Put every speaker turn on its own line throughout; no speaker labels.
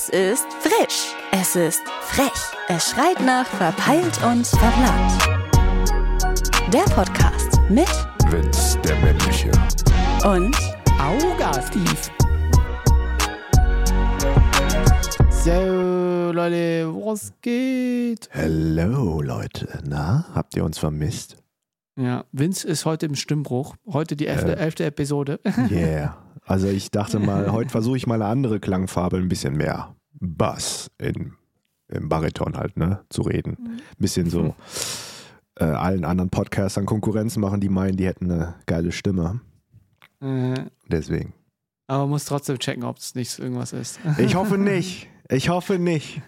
Es ist frisch. Es ist frech. Es schreit nach verpeilt und verplant. Der Podcast mit
Vince der Männliche.
und
Auga, Steve. So, Leute, was geht?
Hello, Leute. Na, habt ihr uns vermisst?
Ja, Vince ist heute im Stimmbruch. Heute die elfte,
Äh.
elfte Episode.
Yeah. Also ich dachte mal, heute versuche ich mal eine andere Klangfarbe, ein bisschen mehr Bass in, im Bariton halt, ne, zu reden. Bisschen so äh, allen anderen Podcastern Konkurrenz machen, die meinen, die hätten eine geile Stimme.
Äh,
Deswegen.
Aber man muss trotzdem checken, ob es nicht irgendwas ist.
Ich hoffe nicht. Ich hoffe nicht.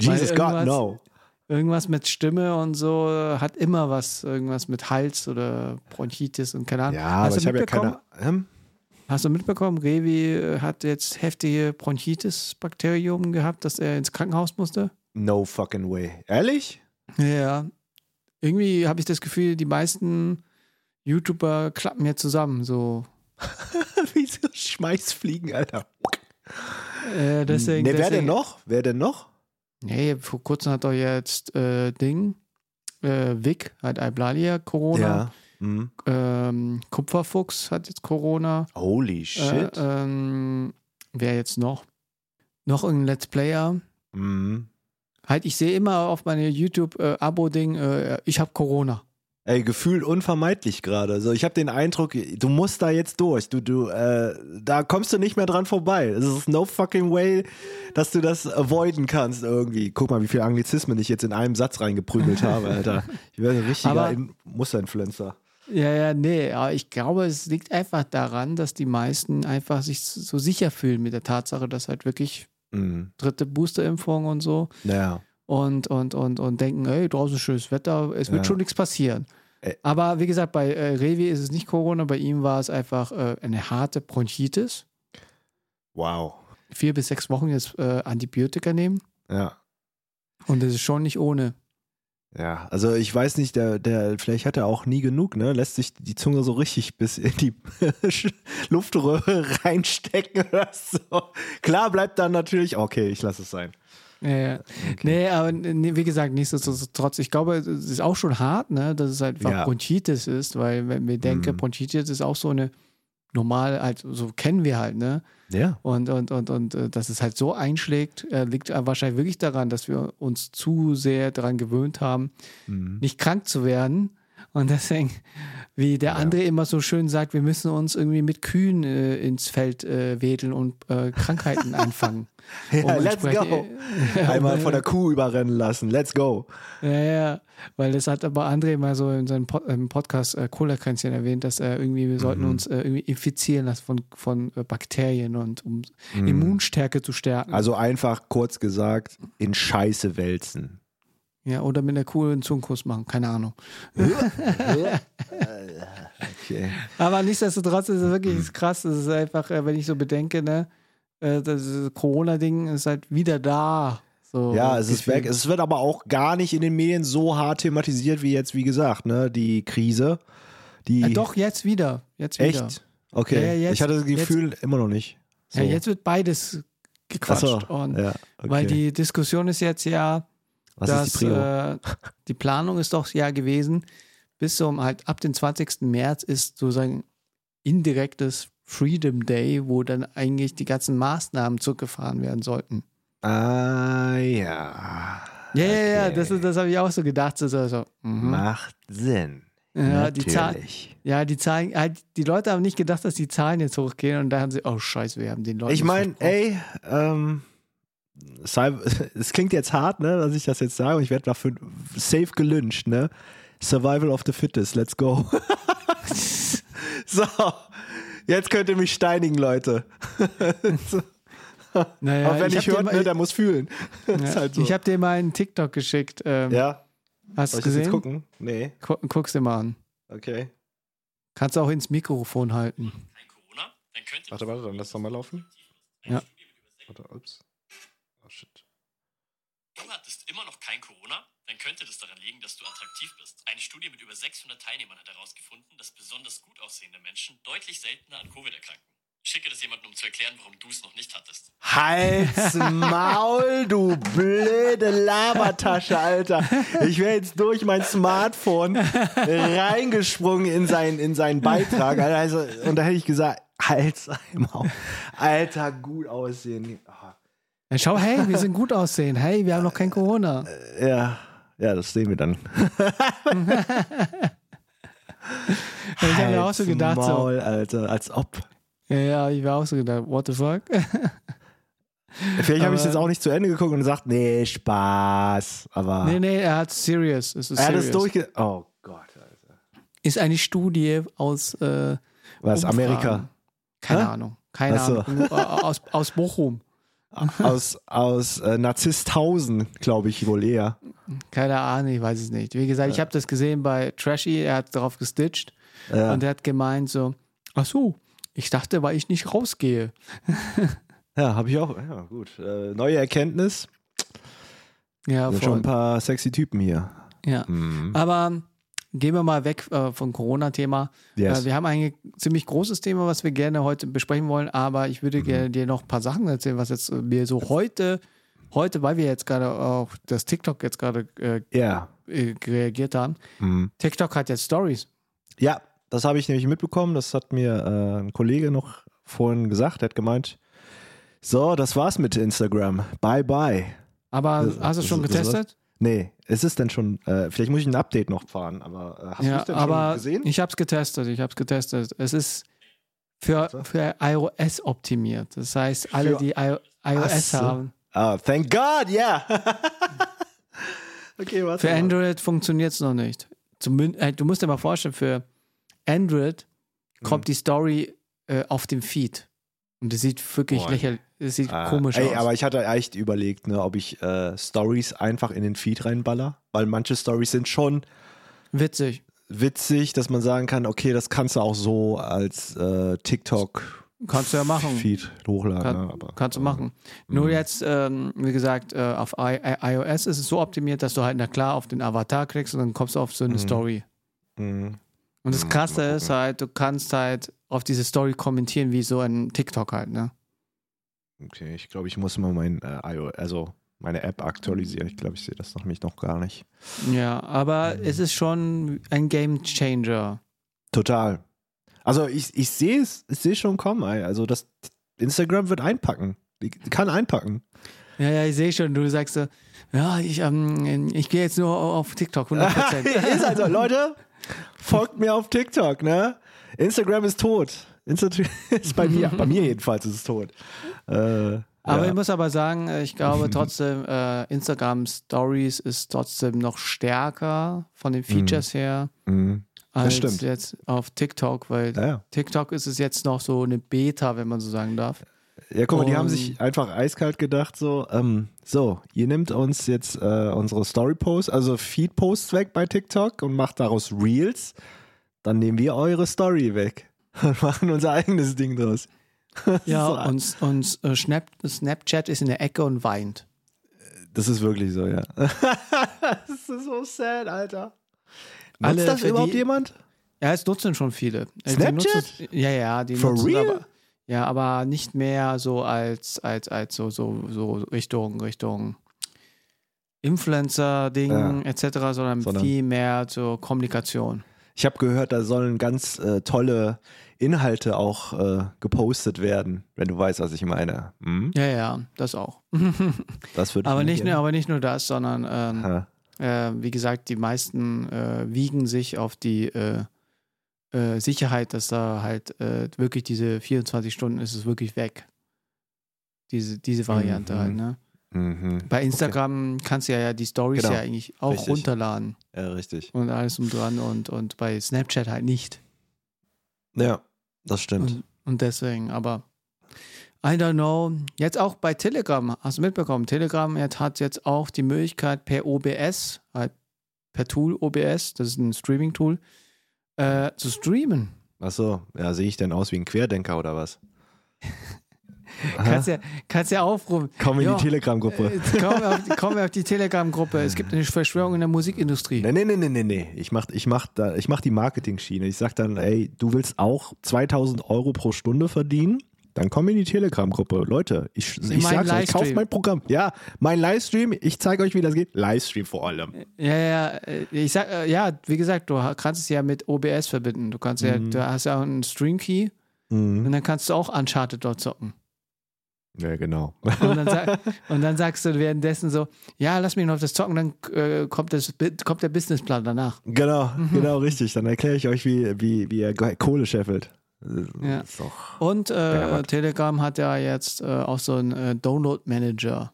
Jesus God,
irgendwas-
no.
Irgendwas mit Stimme und so hat immer was, irgendwas mit Hals oder Bronchitis und keine Ahnung.
Ja, aber
Hast du
ich habe ja keine. Hm?
Hast du mitbekommen, Revi äh, hat jetzt heftige Bronchitis-Bakterium gehabt, dass er ins Krankenhaus musste?
No fucking way. Ehrlich?
Ja. Irgendwie habe ich das Gefühl, die meisten YouTuber klappen jetzt zusammen. So.
Wie so Schmeißfliegen, Alter.
Äh, deswegen,
ne, wer denn noch? Wer denn noch?
Nee, vor kurzem hat doch jetzt äh, Ding, äh, Vic hat Eiblalia Corona.
Mhm.
Ähm, Kupferfuchs hat jetzt Corona.
Holy
Äh,
shit.
ähm, wer jetzt noch? Noch irgendein Let's Player.
Mhm.
Halt, ich sehe immer auf meine YouTube-Abo-Ding, äh, ich habe Corona.
Ey, gefühlt unvermeidlich gerade. Also ich habe den Eindruck, du musst da jetzt durch. Du, du, äh, da kommst du nicht mehr dran vorbei. Es ist no fucking way, dass du das avoiden kannst irgendwie. Guck mal, wie viele Anglizismen ich jetzt in einem Satz reingeprügelt habe, Alter. Ich werde ein richtiger
Aber-
In Musterinfluencer.
Ja, ja, nee, aber ich glaube, es liegt einfach daran, dass die meisten einfach sich so sicher fühlen mit der Tatsache, dass halt wirklich
Mhm.
dritte Boosterimpfung und so
Naja.
und, und, und, und denken, hey, draußen schönes Wetter, es wird
Ja.
schon nichts passieren.
Ä-
Aber wie gesagt, bei äh, Revi ist es nicht Corona, bei ihm war es einfach äh, eine harte Bronchitis.
Wow.
Vier bis sechs Wochen jetzt äh, Antibiotika nehmen
Ja.
und das ist schon nicht ohne.
Ja, also ich weiß nicht, der, der, vielleicht hat er auch nie genug, ne? Lässt sich die Zunge so richtig bis in die Luftröhre reinstecken oder so. Klar bleibt dann natürlich, okay, ich lasse es sein.
Ja, ja. Nee, aber nee, wie gesagt, nichtsdestotrotz, ich glaube, es ist auch schon hart, ne, dass es halt einfach
Ja.
Bronchitis ist, weil wenn wir denken,
Mhm.
Bronchitis ist auch so eine normal, halt, so kennen wir halt, ne?
Ja.
Und, und, und, und äh, dass es halt so einschlägt, äh, liegt äh, wahrscheinlich wirklich daran, dass wir uns zu sehr daran gewöhnt haben,
Mhm.
nicht krank zu werden. Und deswegen, wie der andere immer so schön sagt, wir müssen uns irgendwie mit Kühen äh, ins Feld äh, wedeln und äh, Krankheiten einfangen.
Ja,
Um
let's go. Einmal von der Kuh überrennen lassen. Let's go.
Ja, ja, weil das hat aber André mal so in seinem Pod Podcast äh, Cola-Kränzchen erwähnt, dass irgendwie, wir sollten
Mhm.
uns äh, irgendwie infizieren lassen von, von äh, Bakterien und um Immunstärke zu stärken.
Also einfach kurz gesagt, in Scheiße wälzen.
Ja, oder mit einer Kuh einen Zungenkuss machen, keine Ahnung.
Okay.
Aber nichtsdestotrotz ist es wirklich krass. Es ist einfach, äh, wenn ich so bedenke, ne, äh, das Corona-Ding ist halt wieder da. So
Ja, es ist weg. Es wird aber auch gar nicht in den Medien so hart thematisiert wie jetzt, wie gesagt, ne? Die Krise. Die
Äh, doch, jetzt wieder. Jetzt wieder.
Echt? Okay.
Ja, ja, jetzt-
ich hatte das Gefühl, immer noch nicht. So.
Ja, jetzt wird beides gequatscht.
So,
und
ja, okay.
Weil die Diskussion ist jetzt ja,
Was
dass
ist die Prio?
äh, die Planung ist doch ja gewesen, bis zum halt ab den 20. März ist sozusagen indirektes Freedom Day, wo dann eigentlich die ganzen Maßnahmen zurückgefahren werden sollten.
ah, ja.
Ja, ja, ja, das, das habe ich auch so gedacht. So, so, so, mhm.
Macht Sinn.
ja, die Zahl,
Natürlich.
ja, die Zahlen, halt, die Leute haben nicht gedacht, dass die Zahlen jetzt hochgehen und da haben sie, oh Scheiße, wir haben den Leuten.
Ich meine, ey, ähm, es klingt jetzt hart, ne, dass ich das jetzt sage und ich werde dafür safe gelyncht, ne? Survival of the Fittest, let's go. so, jetzt könnt ihr mich steinigen, Leute. so.
naja,
Aber wenn ich,
dir
hört,
mal-
ne, der muss fühlen.
ja,
halt so.
Ich habe dir mal einen TikTok geschickt. Ähm,
ja,
Hast du
ich das jetzt
gesehen?
gucken? Nee,
Gu guck's dir mal an.
okay.
Kannst du auch ins Mikrofon halten.
kein Corona, dann könnte
Warte, warte, dann lass doch mal laufen.
Ja.
Warte, ups. Oh,
du hattest immer noch kein Corona, dann könnte das daran liegen, dass du attraktiv bist. Eine Studie mit über 600 Teilnehmern hat herausgefunden, dass besonders gut aussehende Menschen deutlich seltener an Covid erkranken. schicke das jemandem, um zu erklären, warum du es noch nicht hattest.
Halt's Maul, du blöde Labertasche, Alter. Ich wäre jetzt durch mein Smartphone reingesprungen in, sein, in seinen Beitrag. Also, und da hätte ich gesagt, halt's Maul. Alter, gut aussehen.
Ja, schau, hey, wir sind gut aussehen. Hey, wir haben noch kein Corona.
Ja, ja, das sehen wir dann.
ich habe mir auch so gedacht, so,
Maul, Alter, als ob.
ja, ja, ich war auch so gedacht, what the fuck?
Vielleicht habe ich
Aber-
jetzt auch nicht zu Ende geguckt und gesagt, nee, Spaß. Aber
nee, nee, er hat serious. Es ist
er hat es durchge... Oh Gott, Alter.
ist eine Studie aus äh,
Was,
Umfragen.
Amerika?
Keine
Hä?
Ahnung. Keine
so.
Ahnung. Äh, aus, aus Bochum.
aus aus äh, Narzisshausen, glaube ich wohl eher.
Keine Ahnung, ich weiß es nicht. Wie gesagt, ich habe das gesehen bei Trashy, er hat darauf gestitcht
Ja.
und er hat gemeint so, ach so, ich dachte, weil ich nicht rausgehe.
Ja, habe ich auch. Ja, gut. Äh, neue Erkenntnis.
Ja,
schon ein paar sexy Typen hier.
Ja.
Mhm.
Aber gehen wir mal weg äh, vom Corona-Thema.
Yes.
Äh, wir haben ein ziemlich großes Thema, was wir gerne heute besprechen wollen, aber ich
Mhm.
würde gerne dir noch ein paar Sachen erzählen, was jetzt äh, mir so heute, heute, weil wir jetzt gerade auch das TikTok jetzt gerade äh,
Ja.
äh, reagiert haben.
Mhm.
TikTok hat jetzt Stories.
Ja, das habe ich nämlich mitbekommen. Das hat mir äh, ein Kollege noch vorhin gesagt. Er hat gemeint, so, das war's mit Instagram. Bye, bye.
Aber
Das-
hast du es schon getestet?
Nee, ist es denn schon, äh, vielleicht muss ich ein Update noch fahren, aber äh, hast du
ja,
es denn schon gesehen?
ich habe es getestet. Ich habe es getestet. Es ist für, für iOS optimiert. Das heißt, alle,
Für-
die I iOS
so.
haben.
Ah, thank God, ja. okay, was?
Für Android funktioniert es noch nicht. Zumün äh, du musst dir mal vorstellen, für Android kommt
Mhm.
die Story äh, auf dem Feed. Und das sieht wirklich
Boah.
lächerlich, sieht
Ah,
komisch
ey,
aus.
aber ich hatte echt überlegt, ne, ob ich äh, Stories einfach in den Feed reinballer, weil manche Stories sind schon
Witzig.
witzig, dass man sagen kann, okay, das kannst du auch so als äh, TikTok
Kannst du ja machen.
Feed hochladen.
Kann-
ne, aber,
Kannst du
ähm,
machen. Nur
Mhm.
jetzt, ähm, wie gesagt, äh, auf I I iOS ist es so optimiert, dass du halt, na klar, auf den Avatar kriegst und dann kommst du auf so eine
Mhm.
Story.
mh.
Und das
Mhm,
Krasse ist halt, du kannst halt auf diese Story kommentieren, wie so ein TikTok halt, ne?
Okay, ich glaube, ich muss mal mein äh, also meine App aktualisieren. Ich glaube, ich sehe das noch nämlich noch gar nicht.
Ja, aber
Mhm.
es ist schon ein Game Changer.
Total. Also ich, ich sehe es, ich sehe schon kommen. Also das Instagram wird einpacken. Die kann einpacken.
Ja, ja, ich sehe schon, du sagst so, ja, ich, ähm, ich gehe jetzt nur auf TikTok, 100%.
ist also, Leute, folgt mir auf TikTok, ne? Instagram ist tot. Instagram ist bei mir, bei mir jedenfalls ist es tot. Äh,
Aber
ja.
ich muss aber sagen, äh, ich glaube trotzdem, äh, Instagram Stories ist trotzdem noch stärker von den Features her
Mhm.
als
stimmt.
jetzt auf TikTok, weil
Ja, ja.
TikTok ist es jetzt noch so eine Beta, wenn man so sagen darf.
Ja, guck mal, die haben
Und-
sich einfach eiskalt gedacht, so, ähm, so, ihr nehmt uns jetzt äh, unsere Story-Posts, also Feed-Posts weg bei TikTok und macht daraus Reels, dann nehmen wir eure Story weg und machen unser eigenes Ding draus.
Ja,
so,
und, und äh, Snap, Snapchat ist in der Ecke und weint.
Das ist wirklich so, ja. das ist so sad, Alter.
Alle
Nutzt das überhaupt
die-
jemand?
Ja, es nutzen schon viele. Äh,
Snapchat?
Nutzen, ja, ja, die
For
nutzen
real?
aber. Ja, aber nicht mehr so als, als, als so, so, so Richtung, Richtung Influencer-Ding
Ja.
etc., sondern,
Sondern-
viel mehr zur Kommunikation.
Ich habe gehört, da sollen ganz äh, tolle Inhalte auch äh, gepostet werden, wenn du weißt, was ich meine. Hm?
Ja, ja, das auch.
Das würde
aber, nicht, nur, aber nicht nur das, sondern ähm, äh, wie gesagt, die meisten äh, wiegen sich auf die äh, äh, Sicherheit, dass da halt wirklich diese 24 Stunden ist es wirklich weg. Diese, diese Variante
Mhm.
halt, ne?
Mhm.
Bei Instagram kannst du ja, ja die Stories
Genau.
ja eigentlich auch
Richtig.
runterladen
Ja, richtig.
und alles um dran und, und bei Snapchat halt nicht.
Ja, das stimmt.
Und, und deswegen, aber I don't know. Jetzt auch bei Telegram, hast du mitbekommen, Telegram hat jetzt auch die Möglichkeit per OBS, halt per Tool OBS, das ist ein Streaming-Tool, äh, zu streamen.
Achso, ja, sehe ich denn aus wie ein Querdenker oder was?
Kannst ja, kannst ja aufrufen.
Komm in
Ja,
die Telegram-Gruppe.
Äh, Komm auf, komm auf die Telegram-Gruppe. Es gibt eine Verschwörung in der Musikindustrie.
Nee, nee, nee, nee, nee, nee. Ich mach, ich mach, da, ich mach die Marketing-Schiene. Ich sag dann, ey, du willst auch 2000 Euro pro Stunde verdienen? Dann komm in die Telegram-Gruppe. Leute, ich, ich
mein
sag's euch, kauft mein Programm. Ja, mein Livestream, ich zeige euch, wie das geht. Livestream vor allem.
Ja, ja, äh, ich sag, äh, ja, wie gesagt, du kannst es ja mit OBS verbinden. Du kannst ja, du hast ja auch einen Stream-Key
Mhm.
und dann kannst du auch Uncharted dort zocken.
Ja, genau.
Und dann, sag, und dann sagst du währenddessen so, ja, lass mich noch auf das zocken, dann äh, kommt, das, kommt der Businessplan danach.
genau,
Mhm.
genau, richtig. Dann erkläre ich euch, wie, wie, wie ihr Kohle scheffelt.
Ja. Und äh. Telegram hat ja jetzt äh, auch so einen äh, Download-Manager.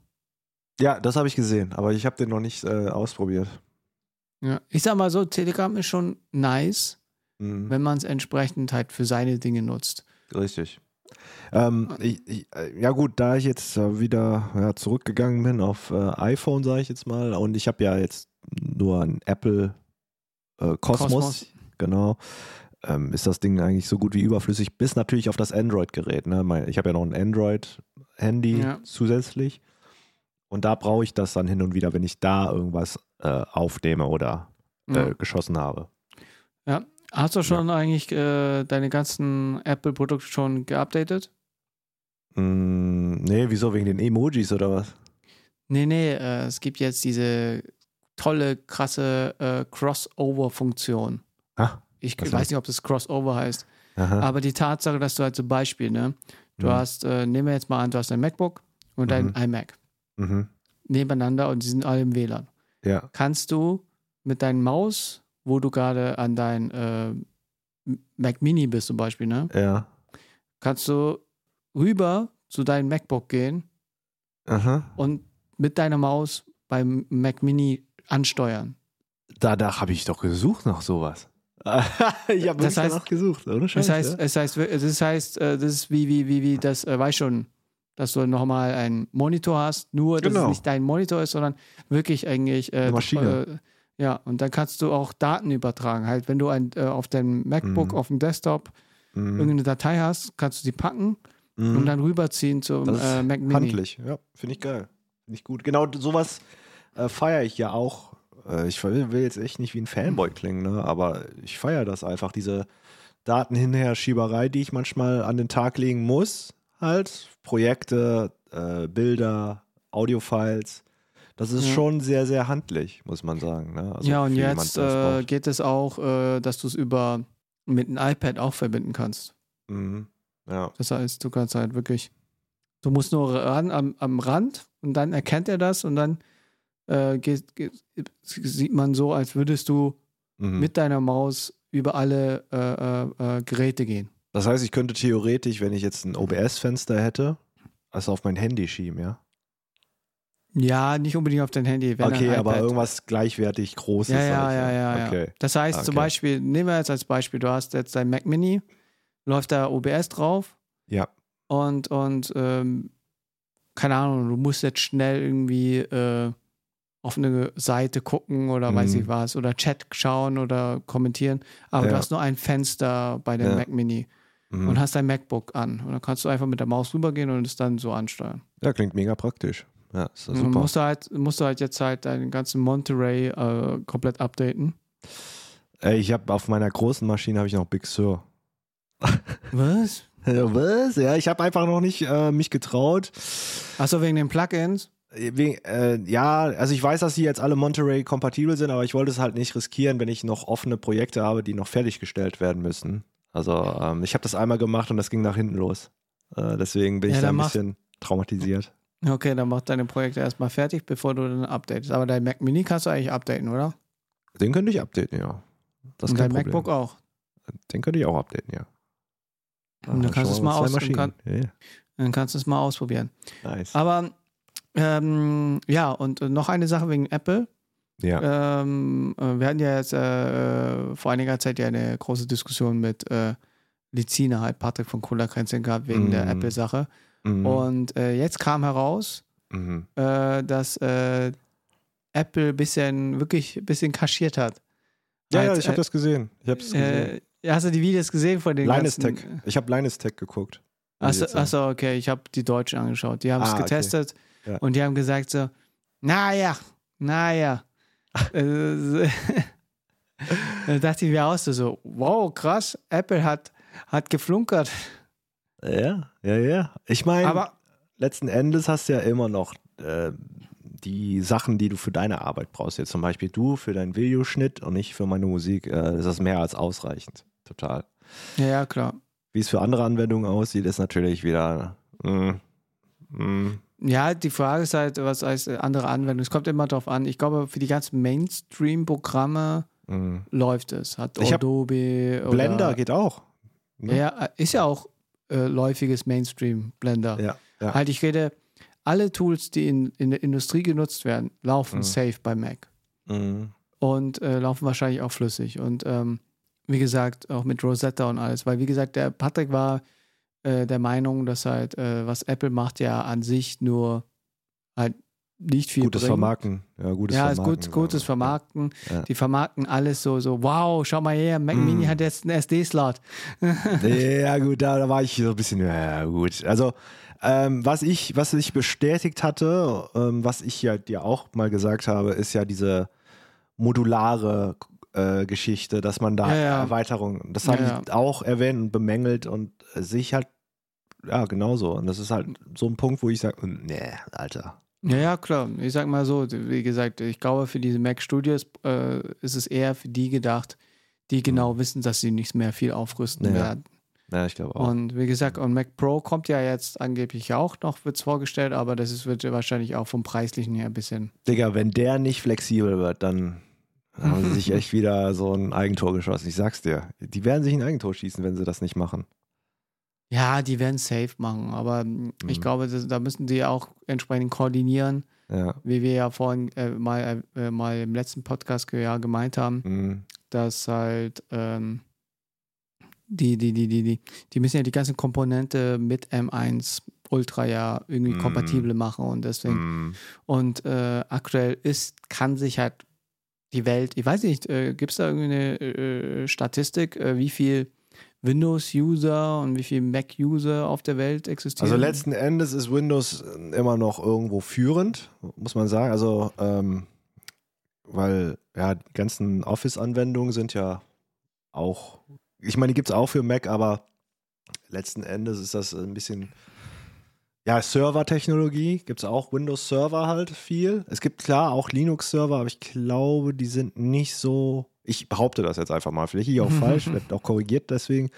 Ja, das habe ich gesehen, aber ich habe den noch nicht äh, ausprobiert.
Ja. Ich sag mal so, Telegram ist schon nice,
Mhm.
wenn man es entsprechend halt für seine Dinge nutzt.
Richtig. Ähm, ich, ich, äh, ja gut, da ich jetzt wieder ja, zurückgegangen bin auf äh, iPhone, sage ich jetzt mal, und ich habe ja jetzt nur ein Apple äh, Cosmos, genau, ähm, ist das Ding eigentlich so gut wie überflüssig, bis natürlich auf das Android-Gerät. Ne? Ich habe ja noch ein Android-Handy
Ja.
zusätzlich und da brauche ich das dann hin und wieder, wenn ich da irgendwas äh, aufnehme oder
Ja.
äh, geschossen habe.
Hast du schon eigentlich äh, deine ganzen Apple-Produkte schon geupdatet?
Mm, nee, wieso? Wegen den Emojis oder was?
Nee, nee, äh, es gibt jetzt diese tolle, krasse äh, Crossover-Funktion.
Ah,
Ich weiß
heißt?
nicht, ob das Crossover heißt,
aha.
aber die Tatsache, dass du halt zum Beispiel, ne, du
Mhm.
hast, äh, nehmen wir jetzt mal an, du hast ein MacBook und dein
Mhm.
iMac
Mhm.
nebeneinander und die sind alle im WLAN.
Ja.
Kannst du mit deinem Maus, wo du gerade an dein äh, Mac Mini bist zum Beispiel, ne,
Ja.
kannst du rüber zu deinem MacBook gehen
Aha.
und mit deiner Maus beim Mac Mini ansteuern.
Danach habe ich doch gesucht nach sowas. ich habe
Das heißt-
danach gesucht, ohne Scheiß.
Das heißt,
ja?
es heißt, das heißt, äh, das ist wie, wie, wie, wie das, äh, weiß schon, dass du nochmal einen Monitor hast, nur dass
Genau.
es nicht dein Monitor ist, sondern wirklich eigentlich äh,
Maschine.
Äh, ja, und dann kannst du auch Daten übertragen. Halt, wenn du ein, äh, auf deinem MacBook,
Mhm.
auf dem Desktop
Mhm.
irgendeine Datei hast, kannst du sie packen
Mhm.
und dann rüberziehen zum
das
äh, Mac Mini.
handlich. Ja, finde ich geil. Finde ich gut. Genau sowas äh, feiere ich ja auch. Äh, ich will will jetzt echt nicht wie ein Fanboy klingen, ne? aber ich feiere das einfach, diese Daten hinher Schieberei, die ich manchmal an den Tag legen muss. Halt, Projekte, äh, Bilder, Audiofiles. Das ist
Ja.
schon sehr, sehr handlich, muss man sagen. Ne? Also
ja, und jetzt äh, geht es auch, äh, dass du es über mit einem iPad auch verbinden kannst.
Mhm. Ja.
Das heißt, du kannst halt wirklich, du musst nur ran am, am Rand und dann erkennt er das und dann äh, geht, geht, sieht man so, als würdest du
Mhm.
mit deiner Maus über alle äh, äh, äh, Geräte gehen.
Das heißt, ich könnte theoretisch, wenn ich jetzt ein OBS-Fenster hätte, also auf mein Handy schieben, ja?
Ja, nicht unbedingt auf dein Handy.
Okay,
ein
aber
iPad.
irgendwas gleichwertig Großes.
Ja, ja,
halt,
ja, ja, ja.
Okay.
Das heißt zum
Okay.
Beispiel, nehmen wir jetzt als Beispiel, du hast jetzt dein Mac Mini, läuft da OBS drauf
Ja.
und, und ähm, keine Ahnung, du musst jetzt schnell irgendwie äh, auf eine Seite gucken oder weiß
Mhm.
ich was oder Chat schauen oder kommentieren, aber du
Ja.
hast nur ein Fenster bei dem
Ja.
Mac Mini
Mhm.
und hast dein MacBook an und dann kannst du einfach mit der Maus rübergehen und es dann so ansteuern.
ja, klingt mega praktisch. Ja, ist ja
Und
super.
musst du halt, musst du halt jetzt halt deinen ganzen Monterey äh, komplett updaten.
Ey, ich habe auf meiner großen Maschine habe ich noch Big Sur.
Was?
Ja, Was? Ja, ich habe einfach noch nicht äh, mich getraut.
Achso, wegen den Plugins?
Wegen, äh, ja, also ich weiß, dass die jetzt alle Monterey kompatibel sind, aber ich wollte es halt nicht riskieren, wenn ich noch offene Projekte habe, die noch fertiggestellt werden müssen. Also ähm, ich habe das einmal gemacht und das ging nach hinten los. Äh, deswegen bin
Ja,
ich da ein bisschen traumatisiert.
Okay, dann mach deine Projekte erstmal fertig, bevor du dann updatest. Aber dein Mac Mini kannst du eigentlich updaten, oder?
Den könnte ich updaten, ja. Das
Und dein
Problem.
MacBook auch.
Den könnte ich auch updaten, ja.
Und dann kannst du es mal aus-
Maschinen.
kann-
ja.
Dann kannst du es mal ausprobieren.
Nice.
Aber ähm, ja, und äh, noch eine Sache wegen Apple.
ja.
Ähm, äh, wir hatten ja jetzt äh, vor einiger Zeit ja eine große Diskussion mit äh, Lizina, halt Patrick von Cola Kränzchen gehabt wegen der
Mhm.
Apple-Sache.
Mhm.
Und äh, jetzt kam heraus,
Mhm.
äh, dass äh, Apple ein bisschen, wirklich ein bisschen kaschiert hat.
Ja, ja,
Halt,
ich habe
äh,
das gesehen. Ich habe es gesehen.
Äh, hast du die Videos gesehen von den
Linus
ganzen...
Tech. Ich habe Linus Tech geguckt.
Achso, achso, okay, ich habe die Deutschen angeschaut. Die haben es
Ah, okay.
getestet
Ja.
und die haben gesagt so, naja, naja. Äh, da dachte ich mir auch so, so, wow, krass, Apple hat, hat geflunkert.
Ja, ja, ja. Ich meine,
Aber
letzten Endes hast du ja immer noch äh, die Sachen, die du für deine Arbeit brauchst. Jetzt zum Beispiel du für deinen Videoschnitt und ich für meine Musik. Äh, ist das mehr als ausreichend. Total.
ja, ja, klar.
Wie es für andere Anwendungen aussieht, ist natürlich wieder. mm, mm,
Ja, die Frage ist halt, was heißt andere Anwendung? Es kommt immer drauf an. Ich glaube, für die ganzen Mainstream-Programme
mm.
läuft es. Hat Adobe
Blender geht auch. ne?
Ja, äh, ist ja auch äh, läufiges Mainstream Blender.
Ja, ja.
Halt, ich rede, alle Tools, die in, in der Industrie genutzt werden, laufen
Mhm.
safe bei Mac
Mm.
und äh, laufen wahrscheinlich auch flüssig. Und ähm, wie gesagt, auch mit Rosetta und alles, weil wie gesagt, der Patrick war äh, der Meinung, dass halt, äh, was Apple macht, ja an sich nur halt nicht viel
Gutes
bringt.
Vermarkten. Ja, gutes
Ja,
Vermarkten.
gut, gutes Vermarkten.
Ja.
Die vermarkten alles so, so, wow, schau mal her, Mac
Mm.
Mini hat jetzt einen SD-Slot.
Ja, gut, da, da war ich so ein bisschen, ja, gut. Also, ähm, was ich, was ich bestätigt hatte, ähm, was ich ja dir auch mal gesagt habe, ist ja diese modulare äh, Geschichte, dass man da
Ja, ja.
Erweiterungen, das habe ich auch erwähnt und bemängelt und äh, sehe ich halt, ja, genauso. Und das ist halt so ein Punkt, wo ich sage, nee, Alter.
Ja, ja, klar. Ich sag mal so, wie gesagt, ich glaube, für diese Mac Studios äh, ist es eher für die gedacht, die genau wissen, dass sie nicht mehr viel aufrüsten
Ja.
werden.
Ja, ich glaube auch.
Und wie gesagt, und Mac Pro kommt ja jetzt angeblich auch noch, wird es vorgestellt, aber das ist, wird wahrscheinlich auch vom Preislichen her ein bisschen.
Digga, wenn der nicht flexibel wird, dann haben sie sich echt wieder so ein Eigentor geschossen. Ich sag's dir. Die werden sich ein Eigentor schießen, wenn sie das nicht machen.
Ja, die werden safe machen, aber mm, ich
Mhm.
glaube, das, da müssen die auch entsprechend koordinieren,
Ja.
wie wir ja vorhin äh, mal, äh, mal im letzten Podcast ja gemeint haben.
Mhm.
dass halt ähm, die, die, die, die, die, die müssen ja die ganzen Komponente mit M1 Ultra ja irgendwie
Mm.
kompatibel machen und deswegen
Mhm.
und äh, aktuell ist, kann sich halt die Welt, ich weiß nicht, äh, gibt es da irgendwie eine äh, Statistik, äh, wie viel Windows-User und wie viel Mac-User auf der Welt existieren?
Also letzten Endes ist Windows immer noch irgendwo führend, muss man sagen. Also, ähm, weil ja, die ganzen Office-Anwendungen sind ja auch, ich meine, die gibt es auch für Mac, aber letzten Endes ist das ein bisschen, ja, Server-Technologie, gibt es auch Windows-Server halt viel. Es gibt klar auch Linux-Server, aber ich glaube, die sind nicht so, ich behaupte das jetzt einfach mal, vielleicht liege ich auch falsch, wird auch korrigiert deswegen.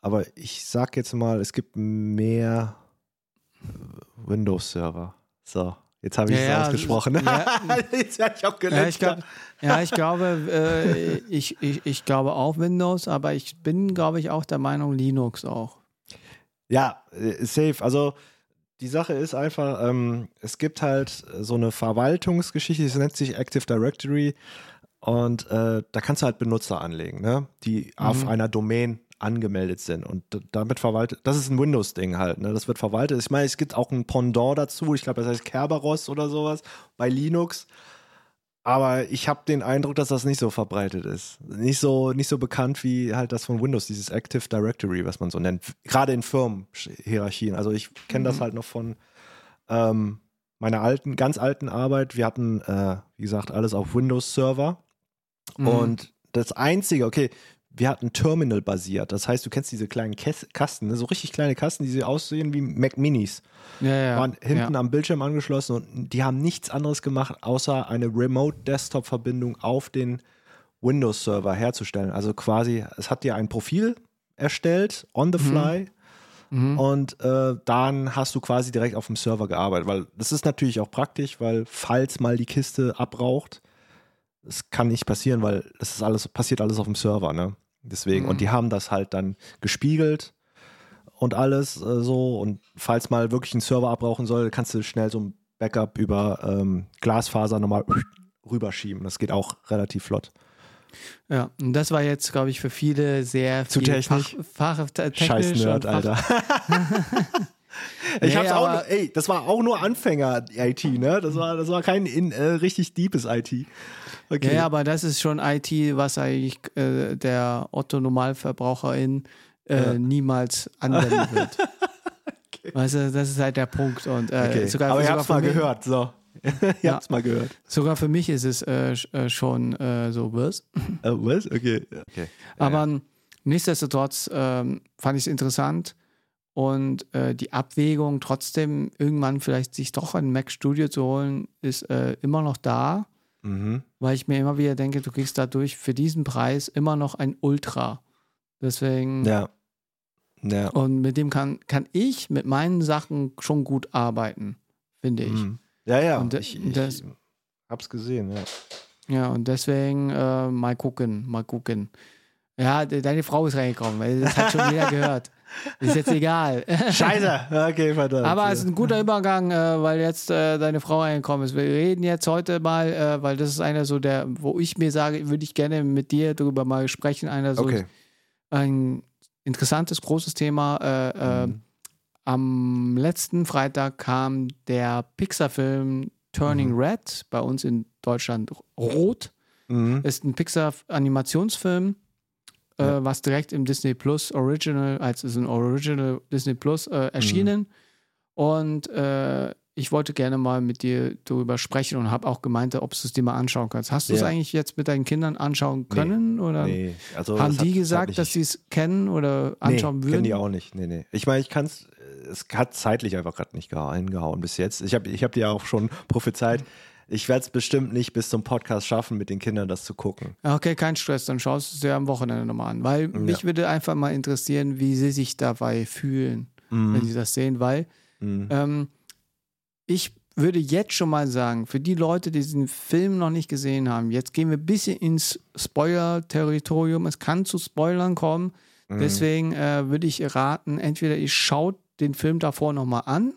Aber ich sag jetzt mal, es gibt mehr äh, Windows-Server. So, jetzt habe ich
Ja,
es ausgesprochen.
ja.
jetzt werde ich auch
Ja, ich, glaub, ja, ich glaube, äh, ich, ich, ich glaube auch Windows, aber ich bin, glaube ich, auch der Meinung Linux auch.
Ja, äh, safe. Also die Sache ist einfach, ähm, es gibt halt so eine Verwaltungsgeschichte, das nennt sich Active Directory und äh, da kannst du halt Benutzer anlegen, ne? die auf
Mhm.
einer Domain angemeldet sind und damit verwaltet, das ist ein Windows-Ding halt, ne? das wird verwaltet. Ich meine, es gibt auch ein Pendant dazu, ich glaube, das heißt Kerberos oder sowas bei Linux. Aber ich habe den Eindruck, dass das nicht so verbreitet ist. Nicht so, nicht so bekannt wie halt das von Windows, dieses Active Directory, was man so nennt. Gerade in Firmenhierarchien. Also ich kenne das halt noch von ähm, meiner alten, ganz alten Arbeit. Wir hatten, äh, wie gesagt, alles auf Windows-Server.
Mhm.
Und das Einzige, okay, wir hatten Terminal basiert. Das heißt, du kennst diese kleinen Käs Kasten, ne? so richtig kleine Kasten, die so aussehen wie Mac Minis
ja, ja,
waren hinten
ja.
am Bildschirm angeschlossen und die haben nichts anderes gemacht, außer eine Remote-Desktop-Verbindung auf den Windows-Server herzustellen. Also quasi, es hat dir ein Profil erstellt, on the fly,
Mhm.
und äh, dann hast du quasi direkt auf dem Server gearbeitet. Weil das ist natürlich auch praktisch, weil falls mal die Kiste abraucht, das kann nicht passieren, weil das ist alles, passiert alles auf dem Server, ne? Deswegen.
Mhm.
Und die haben das halt dann gespiegelt und alles äh, so. Und falls mal wirklich ein Server abrauchen soll, kannst du schnell so ein Backup über ähm, Glasfaser nochmal rüberschieben. Das geht auch relativ flott.
Ja, und das war jetzt, glaube ich, für viele sehr
Zu
viel
technisch?
Fach, Fach, te- technisch
Scheiß Nerd,
Fach-
Alter. ich
Nee,
hab's auch, ey, das war auch nur Anfänger-IT, ne? Das war, das war kein in, äh, richtig deepes IT. Okay.
Ja, ja, aber das ist schon IT, was eigentlich äh, der Otto-Normalverbraucherin äh,
Ja.
niemals anwenden wird. Weißt du, das ist halt der Punkt. Und äh,
okay.
sogar,
Aber ihr habt's
für
mal gehört, so. ihr
Ja.
habt's mal gehört.
Sogar für mich ist es äh, äh, schon äh, so, was?
Äh, was? Okay. okay.
Aber nichtsdestotrotz ähm, fand ich es interessant Und äh, die Abwägung, trotzdem irgendwann vielleicht sich doch ein Mac Studio zu holen, ist äh, immer noch da,
Mhm.
weil ich mir immer wieder denke, du kriegst dadurch für diesen Preis immer noch ein Ultra. Deswegen,
Ja. Ja.
und mit dem kann, kann ich mit meinen Sachen schon gut arbeiten, finde ich.
Mhm. Ja, ja.
Und
ich, ich
das-
hab's gesehen, ja.
Ja, und deswegen äh, mal gucken, mal gucken. Ja, de deine Frau ist reingekommen, weil das hat schon jeder gehört. Ist jetzt egal.
Scheiße! Okay, verdammt.
Aber es ist ein guter Übergang, äh, weil jetzt äh, deine Frau reingekommen ist. Wir reden jetzt heute mal, äh, weil das ist einer so der, wo ich mir sage, würde ich gerne mit dir darüber mal sprechen. Einer so
Okay.
ein interessantes, großes Thema. Äh, äh,
Mhm.
Am letzten Freitag kam der Pixar-Film Turning
Mhm.
Red, bei uns in Deutschland Rot.
Mhm.
Ist ein Pixar-Animationsfilm,
Ja.
äh, was direkt im Disney Plus Original, als ist ein Original Disney Plus äh, erschienen. Und äh, ich wollte gerne mal mit dir darüber sprechen und habe auch gemeint, ob du es dir mal anschauen kannst. Hast du es
Ja.
eigentlich jetzt mit deinen Kindern anschauen können? Oder
Nee, also
haben
das
die
hat-
gesagt,
hat
dass sie es kennen oder anschauen
nee,
würden?
kennen die auch nicht. Nee, nee. Ich meine, ich kann es, es hat zeitlich einfach gerade nicht geha- hingehauen bis jetzt. Ich habe ich hab dir auch schon prophezeit, ich werde es bestimmt nicht bis zum Podcast schaffen, mit den Kindern das zu gucken.
Okay, kein Stress, dann schaust du es dir am Wochenende nochmal an. Weil mich würde einfach mal interessieren, wie sie sich dabei fühlen, wenn sie das sehen, weil
Mhm.
ähm, ich würde jetzt schon mal sagen, für die Leute, die diesen Film noch nicht gesehen haben, jetzt gehen wir ein bisschen ins Spoiler-Territorium. Es kann zu Spoilern kommen.
Mhm.
Deswegen äh, würde ich raten, entweder ihr schaut den Film davor nochmal an.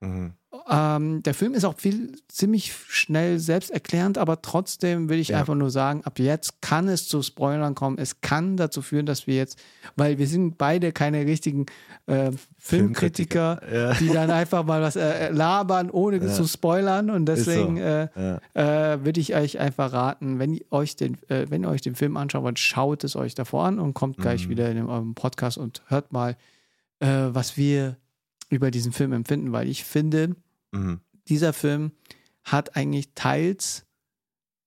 Mhm.
Ähm, der Film ist auch viel ziemlich schnell selbsterklärend, aber trotzdem will ich
Ja.
einfach nur sagen, ab jetzt kann es zu Spoilern kommen. Es kann dazu führen, dass wir jetzt, weil wir sind beide keine richtigen äh, Filmkritiker,
Ja.
die dann einfach mal was äh, labern, ohne zu spoilern. Und deswegen
so.
äh,
Ja.
äh, würde ich euch einfach raten, wenn ihr euch den, äh, wenn ihr euch den Film anschaut wollt, schaut es euch davor an und kommt gleich
Mhm.
wieder in eurem Podcast und hört mal, äh, was wir über diesen Film empfinden, weil ich finde,
Mhm.
dieser Film hat eigentlich teils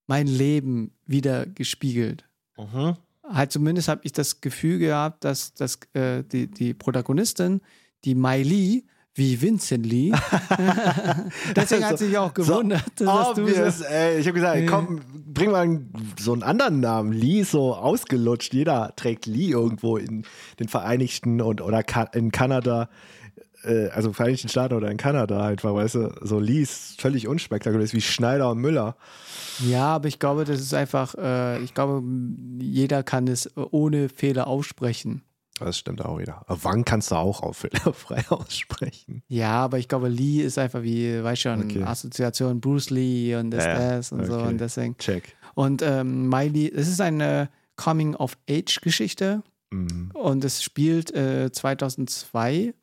mein Leben wieder gespiegelt.
Mhm.
Halt zumindest habe ich das Gefühl gehabt, dass, dass äh, die, die Protagonistin, die Mai Lee, wie Vincent Lee, deswegen hat sie sich auch gewundert, dass du
Obvious,
so,
ey. Ich habe gesagt,
Ja.
komm, bring mal so einen anderen Namen. Lee ist so ausgelutscht. Jeder trägt Lee irgendwo in den Vereinigten und oder in Kanada. Äh, also Vereinigten Staaten oder in Kanada einfach, weißt du, so Lee ist völlig unspektakulär, ist wie Schneider und Müller.
Ja, aber ich glaube, das ist einfach, äh, ich glaube, jeder kann es äh, ohne Fehler aussprechen.
Das stimmt auch wieder. Aber wann kannst du auch auf fehlerfrei aussprechen?
Ja, aber ich glaube, Lee ist einfach wie, weißt schon,
Okay.
Assoziation Bruce Lee und das,
Ja,
das und so
okay.
und deswegen.
Check.
Und ähm, Miley, es ist eine Coming-of-Age-Geschichte
Mhm.
und es spielt äh, 2002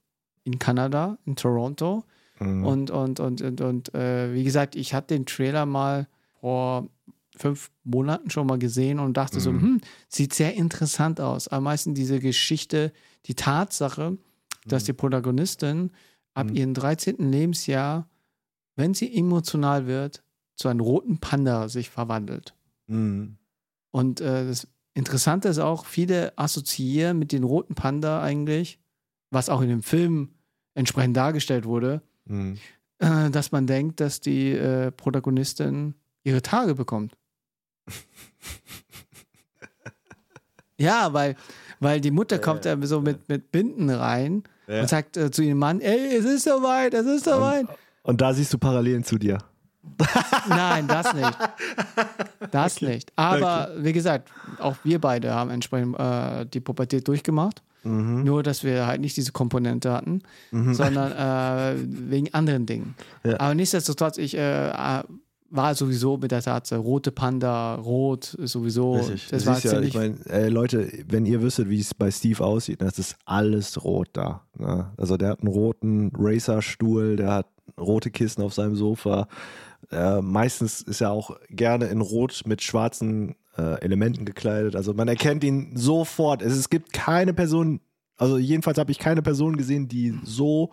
in Kanada, in Toronto.
Mhm.
Und, und, und, und, und äh, wie gesagt, ich hatte den Trailer mal vor fünf Monaten schon mal gesehen und dachte so,
Mhm.
hm, sieht sehr interessant aus. Am meisten diese Geschichte, die Tatsache, dass
Mhm.
die Protagonistin ab
Mhm.
ihrem 13. Lebensjahr, wenn sie emotional wird, zu einem roten Panda sich verwandelt.
Mhm.
Und äh, das Interessante ist auch, viele assoziieren mit dem roten Panda eigentlich, was auch in dem Film entsprechend dargestellt wurde,
Mhm.
äh, dass man denkt, dass die äh, Protagonistin ihre Tage bekommt. ja, weil, weil die Mutter kommt ja so mit, mit Binden rein
Ja.
und sagt äh, zu ihrem Mann, ey, es ist soweit, es ist soweit.
Und da siehst du Parallelen zu dir.
Nein, das nicht. Das nicht. Aber wie gesagt, auch wir beide haben entsprechend äh, die Pubertät durchgemacht.
Mhm.
Nur, dass wir halt nicht diese Komponente hatten, sondern äh, wegen anderen Dingen.
Ja.
Aber nichtsdestotrotz, ich äh, äh, war sowieso mit der Tatsache, rote Panda, rot sowieso.
Richtig.
Das
Du
war
siehst ja,
ziemlich.
ich meine, ey, Leute, wenn ihr wüsstet, wie es bei Steve aussieht, das ist alles rot da. Ne? Also der hat einen roten Racer-Stuhl, der hat rote Kissen auf seinem Sofa. Äh, meistens ist er auch gerne in Rot mit schwarzen äh, Elementen gekleidet. Also man erkennt ihn sofort. Es, es gibt keine Person, also jedenfalls habe ich keine Person gesehen, die so